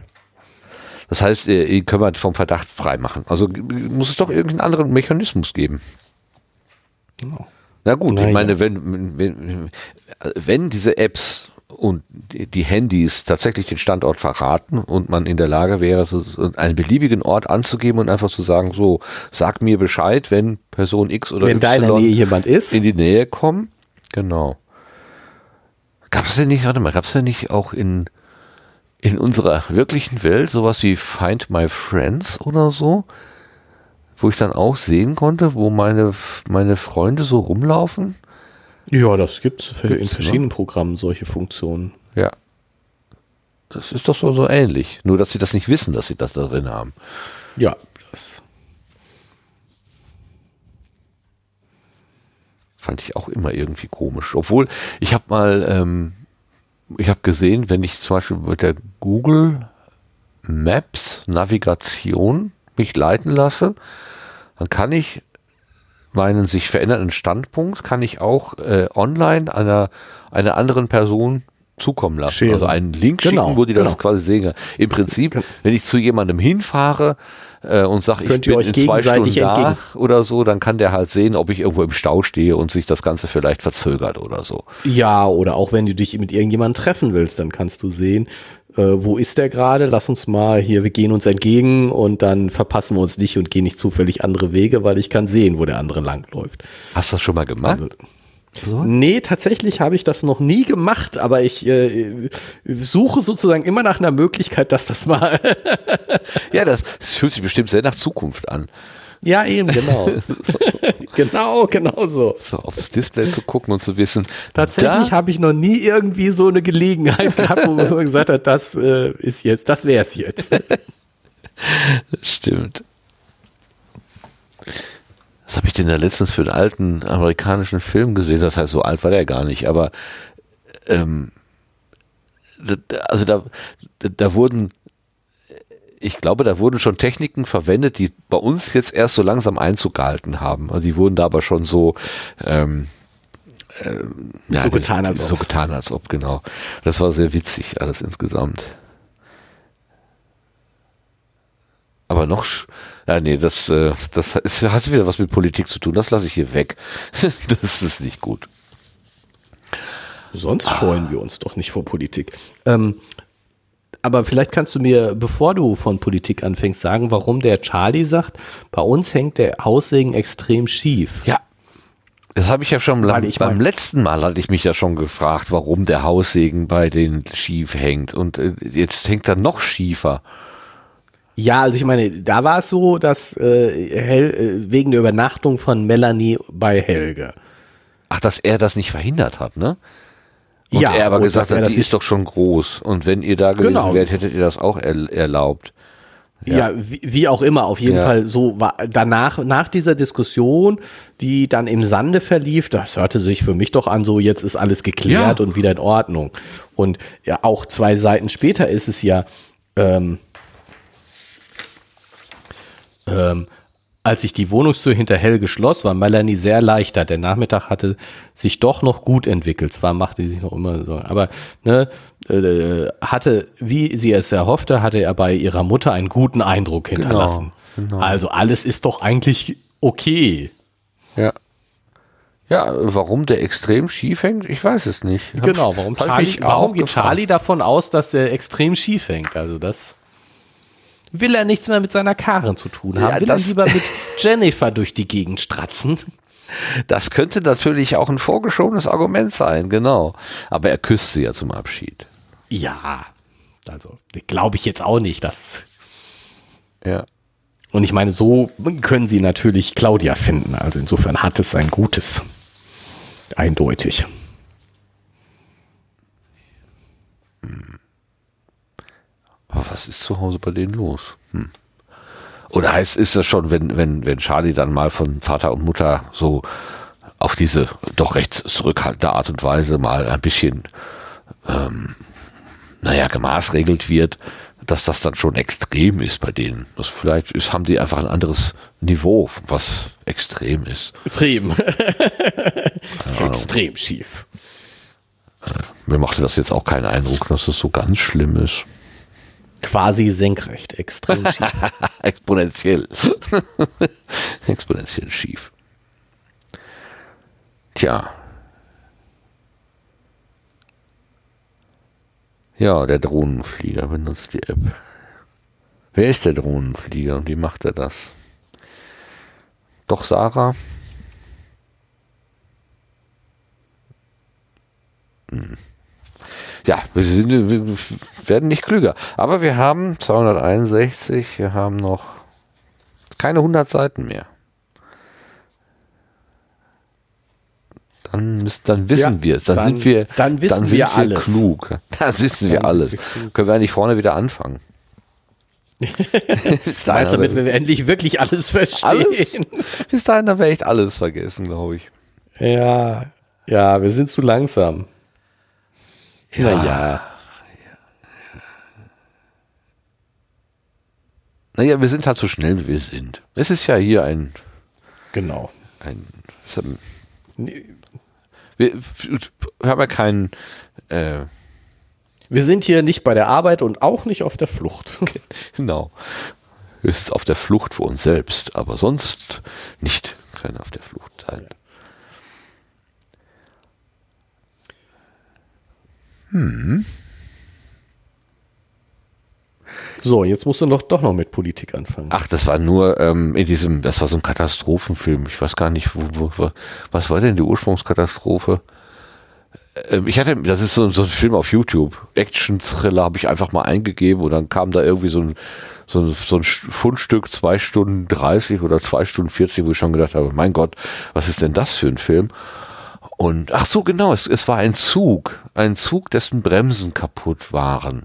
Das heißt, äh, ihn können wir vom Verdacht freimachen. Also muss es doch irgendeinen anderen Mechanismus geben. Oh. Na gut, Na ich meine, wenn, wenn, wenn diese Apps und die Handys tatsächlich den Standort verraten und man in der Lage wäre, so einen beliebigen Ort anzugeben und einfach zu sagen, so, sag mir Bescheid, wenn Person X oder wenn Y deiner Nähe jemand ist. in die Nähe kommen. Genau. Gab es denn nicht, warte mal, gab es denn nicht auch in, in unserer wirklichen Welt sowas wie Find My Friends oder so? Wo ich dann auch sehen konnte, wo meine, meine Freunde so rumlaufen? Ja, das gibt es in verschiedenen ne? Programmen solche Funktionen. Ja. Das ist doch so, so ähnlich. Nur, dass sie das nicht wissen, dass sie das da drin haben. Ja, das. fand ich auch immer irgendwie komisch. Obwohl, ich habe mal, ähm, ich habe gesehen, wenn ich zum Beispiel mit der Google Maps Navigation mich leiten lasse, dann kann ich meinen sich verändernden Standpunkt, kann ich auch äh, online einer, einer anderen Person zukommen lassen. Scheren. Also einen Link Genau, schicken, wo die das genau. quasi sehen. kann. Im Prinzip, wenn ich zu jemandem hinfahre äh, und sage, ich bin euch in zwei Stunden da oder so, dann kann der halt sehen, ob ich irgendwo im Stau stehe und sich das Ganze vielleicht verzögert oder so. Ja, oder auch wenn du dich mit irgendjemandem treffen willst, dann kannst du sehen, äh, wo ist der gerade? Lass uns mal hier, wir gehen uns entgegen und dann verpassen wir uns nicht und gehen nicht zufällig andere Wege, weil ich kann sehen, wo der andere langläuft. Hast du das schon mal gemacht? Also, Nee, tatsächlich habe ich das noch nie gemacht, aber ich äh, suche sozusagen immer nach einer Möglichkeit, dass das mal. ja, das, das fühlt sich bestimmt sehr nach Zukunft an. Ja, eben, genau. genau, genau so. So aufs Display zu gucken und zu wissen, Tatsächlich habe ich noch nie irgendwie so eine Gelegenheit gehabt, wo man gesagt hat, das äh, ist jetzt, das wäre es jetzt. Stimmt. Was habe ich denn da letztens für einen alten amerikanischen Film gesehen? Das heißt, so alt war der gar nicht, aber ähm, also da, da wurden, ich glaube, da wurden schon Techniken verwendet, die bei uns jetzt erst so langsam Einzug gehalten haben. Also die wurden da aber schon so ähm, ähm, ja, So getan, als ob. so getan, als ob, genau. Das war sehr witzig, alles insgesamt. Aber noch, ja, nee, das, äh, das ist, hat wieder was mit Politik zu tun. Das lasse ich hier weg. das ist nicht gut. Sonst scheuen wir uns doch nicht vor Politik. Ähm, aber vielleicht kannst du mir, bevor du von Politik anfängst, sagen, warum der Charlie sagt, bei uns hängt der Haussegen extrem schief. Ja. Das habe ich ja schon beim, ich beim letzten Mal hatte ich mich ja schon gefragt, warum der Haussegen bei den schief hängt. Und äh, jetzt hängt er noch schiefer. Ja, also ich meine, da war es so, dass äh, Hel äh, wegen der Übernachtung von Melanie bei Helge. Ach, dass er das nicht verhindert hat, ne? Und Ja, er aber gesagt hat, das die ist doch schon groß. Und wenn ihr da gewesen Genau. wärt, hättet ihr das auch er, erlaubt. Ja, wie, wie auch immer, auf jeden Ja. Fall so war danach, nach dieser Diskussion, die dann im Sande verlief, das hörte sich für mich doch an, so jetzt ist alles geklärt Ja. und wieder in Ordnung. Und ja, auch zwei Seiten später ist es ja, ähm, ähm, als ich die Wohnungstür hinter Helge schloss, war Melanie sehr erleichtert. Der Nachmittag hatte sich doch noch gut entwickelt. Zwar machte sie sich noch immer so, aber ne, äh, hatte, wie sie es erhoffte, hatte er bei ihrer Mutter einen guten Eindruck hinterlassen. genau. Also alles ist doch eigentlich okay. Ja. Ja, warum der extrem schief hängt, ich weiß es nicht. Hab Genau, warum, Charlie, warum geht. Charlie davon aus, dass er extrem schief hängt? Also das will er nichts mehr mit seiner Karin zu tun haben. Ja, will er lieber mit Jennifer durch die Gegend stratzen? Das könnte natürlich auch ein vorgeschobenes Argument sein, genau. Aber er küsst sie ja zum Abschied. Ja, also glaube ich jetzt auch nicht, dass Ja. Und ich meine, so können sie natürlich Claudia finden. Also insofern hat es sein Gutes. Eindeutig. Aber was ist zu Hause bei denen los? Hm. Oder heißt, ist das schon, wenn, wenn, wenn Charlie dann mal von Vater und Mutter so auf diese doch recht zurückhaltende Art und Weise mal ein bisschen, ähm, naja, gemaßregelt wird, dass das dann schon extrem ist bei denen. Das vielleicht ist, haben die einfach ein anderes Niveau, was extrem ist. Extrem. Extrem schief. Mir machte das jetzt auch keinen Eindruck, dass es so ganz schlimm ist. Quasi senkrecht. Extrem schief. Exponentiell. Exponentiell schief. Tja. Ja, der Drohnenflieger benutzt die App. Wer ist der Drohnenflieger und wie macht er das? Doch Sarah? Hm. Ja, wir, sind, wir werden nicht klüger. Aber wir haben 261, wir haben noch keine 100 Seiten mehr. Dann, müssen, dann wissen Ja, wir es. Dann, dann- sind wir, dann wissen sind wir alles. klug. Dann wissen wir Dann alles. wir. Können wir eigentlich vorne wieder anfangen. Bis dahin Meinst damit wir- wir endlich wirklich alles verstehen? alles? Bis dahin haben wir echt alles vergessen, glaube ich. Ja, ja, wir sind zu langsam. Ja. Naja. Naja, wir sind halt so schnell, wie wir sind. Es ist ja hier ein, Genau. ein was haben- wir, wir haben ja keinen, äh, Wir sind hier nicht bei der Arbeit und auch nicht auf der Flucht. genau, höchstens auf der Flucht vor uns selbst, aber sonst nicht kein auf der Flucht sein. So, jetzt musst du doch, doch noch mit Politik anfangen. Ach, das war nur ähm, in diesem, das war so ein Katastrophenfilm. Ich weiß gar nicht, wo, wo, wo, was war denn die Ursprungskatastrophe? Ähm, ich hatte, das ist so, so ein Film auf YouTube. Action-Thriller habe ich einfach mal eingegeben und dann kam da irgendwie so ein, so so ein Fundstück, zwei Stunden 30 oder zwei Stunden 40, wo ich schon gedacht habe, mein Gott, was ist denn das für ein Film? Und ach so, genau, es, es war ein Zug, ein Zug, dessen Bremsen kaputt waren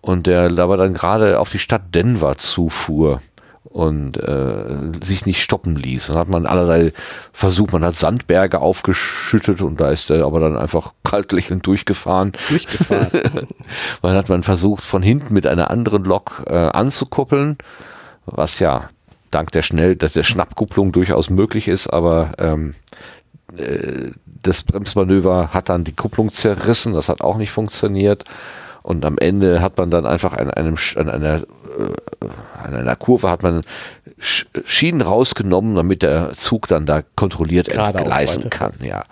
und der aber dann gerade auf die Stadt Denver zufuhr und äh, sich nicht stoppen ließ. Dann hat man allerlei versucht, man hat Sandberge aufgeschüttet und da ist er aber dann einfach kaltlächelnd durchgefahren. Durchgefahren. Dann hat man versucht, von hinten mit einer anderen Lok äh, anzukuppeln, was ja dank der schnell der Schnappkupplung durchaus möglich ist, aber ähm, äh, das Bremsmanöver hat dann die Kupplung zerrissen, das hat auch nicht funktioniert. Und am Ende hat man dann einfach an einem Sch- an einer äh, an einer Kurve hat man Sch- Schienen rausgenommen, damit der Zug dann da kontrolliert Geradeaus entgleisen kann. Ja.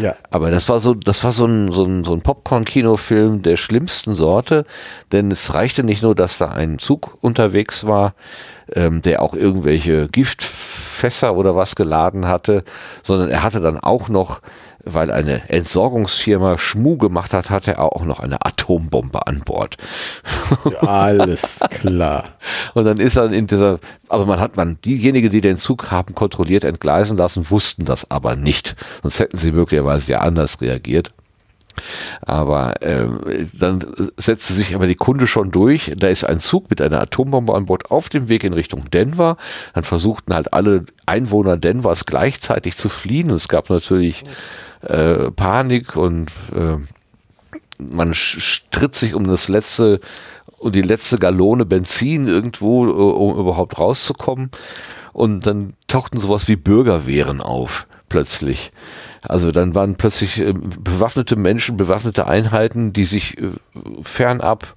ja. Aber das war so, das war so ein, so ein, so ein Popcorn-Kinofilm der schlimmsten Sorte, denn es reichte nicht nur, dass da ein Zug unterwegs war, ähm, der auch irgendwelche Giftfässer oder was geladen hatte, sondern er hatte dann auch noch, weil eine Entsorgungsfirma Schmu gemacht hat, hatte er auch noch eine Atombombe an Bord. Alles klar. Und dann ist er in dieser, aber man hat man, diejenigen, die den Zug haben kontrolliert entgleisen lassen, wussten das aber nicht. Sonst hätten sie möglicherweise ja anders reagiert. Aber ähm, dann setzte sich aber die Kunde schon durch. Da ist ein Zug mit einer Atombombe an Bord auf dem Weg in Richtung Denver. Dann versuchten halt alle Einwohner Denvers gleichzeitig zu fliehen. Und es gab natürlich äh, Panik und äh, man stritt sich um das letzte um die letzte Gallone Benzin irgendwo, äh, um überhaupt rauszukommen. Und dann tauchten sowas wie Bürgerwehren auf, plötzlich. Also dann waren plötzlich äh, bewaffnete Menschen, bewaffnete Einheiten, die sich äh, fernab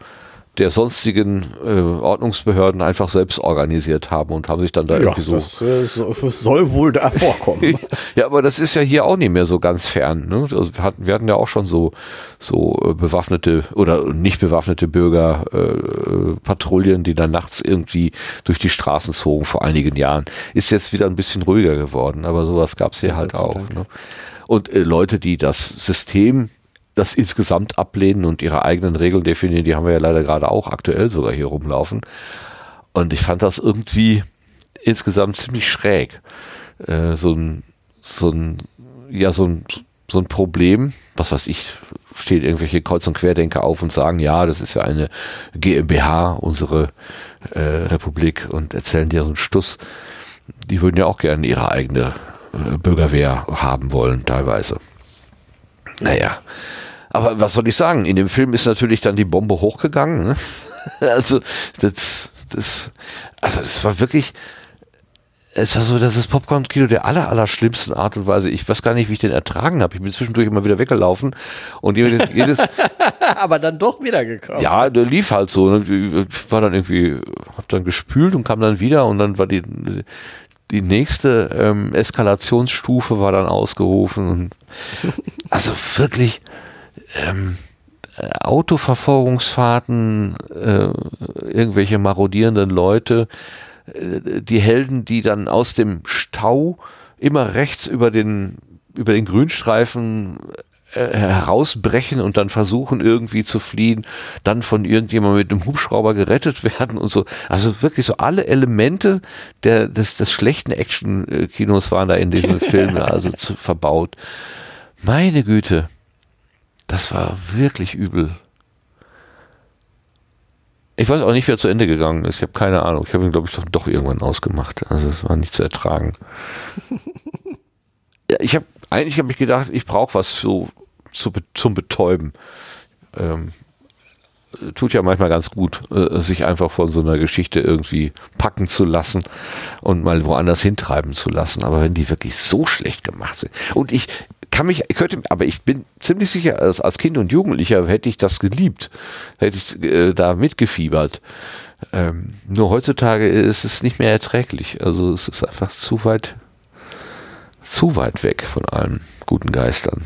der sonstigen äh, Ordnungsbehörden einfach selbst organisiert haben und haben sich dann da Ja, irgendwie so das äh, so, soll wohl da vorkommen. ja, aber das ist ja hier auch nicht mehr so ganz fern. Ne? Also wir, hatten, wir hatten ja auch schon so, so äh, bewaffnete oder nicht bewaffnete Bürger äh, Patrouillen, die dann nachts irgendwie durch die Straßen zogen vor einigen Jahren. Ist jetzt wieder ein bisschen ruhiger geworden, aber sowas gab es hier halt Gott sei auch. Ne? Und äh, Leute, die das System das insgesamt ablehnen und ihre eigenen Regeln definieren, die haben wir ja leider gerade auch aktuell sogar hier rumlaufen. Und ich fand das irgendwie insgesamt ziemlich schräg. Äh, so ein, so ein, ja, so ein, so ein Problem, was weiß ich, stehen irgendwelche Kreuz- und Querdenker auf und sagen, ja, das ist ja eine GmbH, unsere äh, Republik und erzählen dir so einen Stuss. Die würden ja auch gerne ihre eigene Bürgerwehr haben wollen, teilweise. Naja. Aber was soll ich sagen? In dem Film ist natürlich dann die Bombe hochgegangen. Ne? Also, das, das, also, das war wirklich, es war so, das ist Popcorn-Kino der aller, aller schlimmsten Art und Weise. Ich weiß gar nicht, wie ich den ertragen habe. Ich bin zwischendurch immer wieder weggelaufen und jedes, jedes Aber dann doch wieder gekommen. ja, der lief halt so. Ne? Ich war dann irgendwie, hab dann gespült und kam dann wieder und dann war die, die nächste ähm, Eskalationsstufe war dann ausgerufen. Also wirklich ähm, äh, Autoverfolgungsfahrten, äh, irgendwelche marodierenden Leute, äh, die Helden, die dann aus dem Stau immer rechts über den über den Grünstreifen äh, herausbrechen und dann versuchen irgendwie zu fliehen, dann von irgendjemandem mit einem Hubschrauber gerettet werden und so. Also wirklich so alle Elemente der, des, des schlechten Action-Kinos waren da in diesem Film also zu, verbaut. Meine Güte, das war wirklich übel. Ich weiß auch nicht, wer zu Ende gegangen ist. Ich habe keine Ahnung. Ich habe ihn, glaube ich, doch, doch irgendwann ausgemacht. Also es war nicht zu ertragen. ich habe eigentlich habe ich gedacht, ich brauche was so zu, zum Betäuben. Ähm, tut ja manchmal ganz gut, äh, sich einfach von so einer Geschichte irgendwie packen zu lassen und mal woanders hintreiben zu lassen. Aber wenn die wirklich so schlecht gemacht sind und ich kann mich, ich könnte, aber ich bin ziemlich sicher, als, als Kind und Jugendlicher hätte ich das geliebt, hätte ich äh, da mitgefiebert. Ähm, nur heutzutage ist es nicht mehr erträglich. Also es ist einfach zu weit, zu weit weg von allen guten Geistern.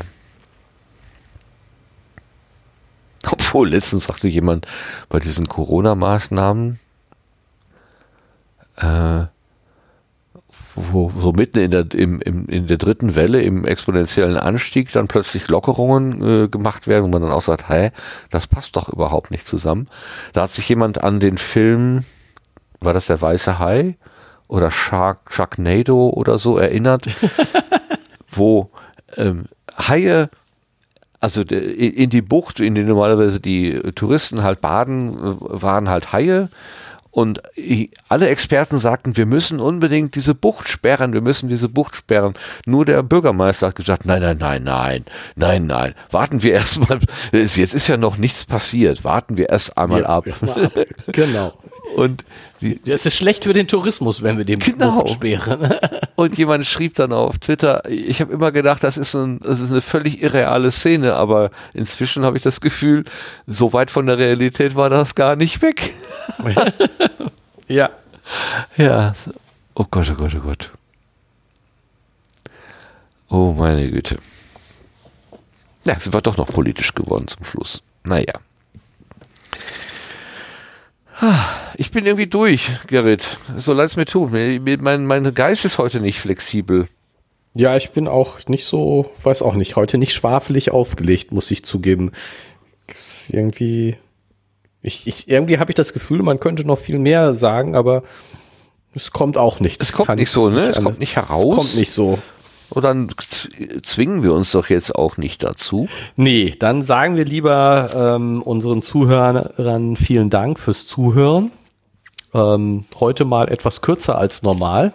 Obwohl, letztens sagte jemand bei diesen Corona-Maßnahmen, äh, wo so mitten in der, im, im, in der dritten Welle im exponentiellen Anstieg dann plötzlich Lockerungen äh, gemacht werden, wo man dann auch sagt, hä, das passt doch überhaupt nicht zusammen. Da hat sich jemand an den Film, war das der Weiße Hai oder Shark, Sharknado oder so erinnert, wo ähm, Haie also in die Bucht, in der normalerweise die Touristen halt baden, waren halt Haie. Und alle Experten sagten, wir müssen unbedingt diese Bucht sperren, wir müssen diese Bucht sperren. Nur der Bürgermeister hat gesagt, nein, nein, nein, nein, nein, nein. Warten wir erstmal, jetzt ist ja noch nichts passiert, warten wir erst einmal ja, ab. Erst ab. Genau. Und die, es ist schlecht für den Tourismus, wenn wir den genau. Sperren. Und jemand schrieb dann auf Twitter, ich habe immer gedacht, das ist, ein, das ist eine völlig irreale Szene, aber inzwischen habe ich das Gefühl, so weit von der Realität war das gar nicht weg. ja. Ja. Oh Gott, oh Gott, oh Gott. Oh meine Güte. Ja, sind wir doch noch politisch geworden zum Schluss. Naja. Ich bin irgendwie durch, Gerrit. So leid es mir tut. Mein, mein Geist ist heute nicht flexibel. Ja, ich bin auch nicht so, weiß auch nicht, heute nicht schwafelig aufgelegt, muss ich zugeben. irgendwie, ich, ich, irgendwie habe ich das Gefühl, man könnte noch viel mehr sagen, aber es kommt auch nicht. Es kommt nicht so, ne? Es kommt nicht heraus. Es kommt nicht so. Und dann zwingen wir uns doch jetzt auch nicht dazu. Nee, dann sagen wir lieber ähm, unseren Zuhörern vielen Dank fürs Zuhören. Ähm, heute mal etwas kürzer als normal.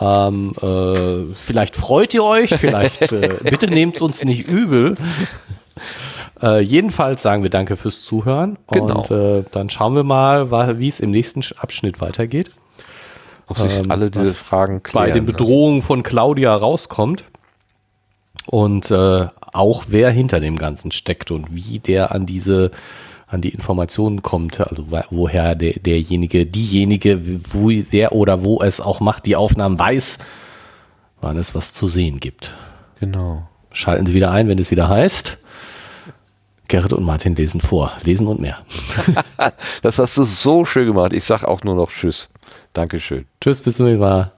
Ähm, äh, vielleicht freut ihr euch, vielleicht äh, bitte nehmt uns nicht übel. Äh, jedenfalls sagen wir Danke fürs Zuhören. Genau. Und äh, dann schauen wir mal, wie es im nächsten Abschnitt weitergeht ob sich ähm, alle diese Fragen klären. Bei den? Bedrohungen von Claudia rauskommt und äh, auch wer hinter dem Ganzen steckt und wie der an diese an die Informationen kommt, also woher der, derjenige, diejenige, wo der oder wo es auch macht, die Aufnahmen weiß, wann es was zu sehen gibt. Genau. Schalten Sie wieder ein, wenn es wieder heißt. Gerrit und Martin lesen vor. Lesen und mehr. das hast du so schön gemacht. Ich sag auch nur noch Tschüss. Dankeschön. Tschüss, bis zum nächsten Mal.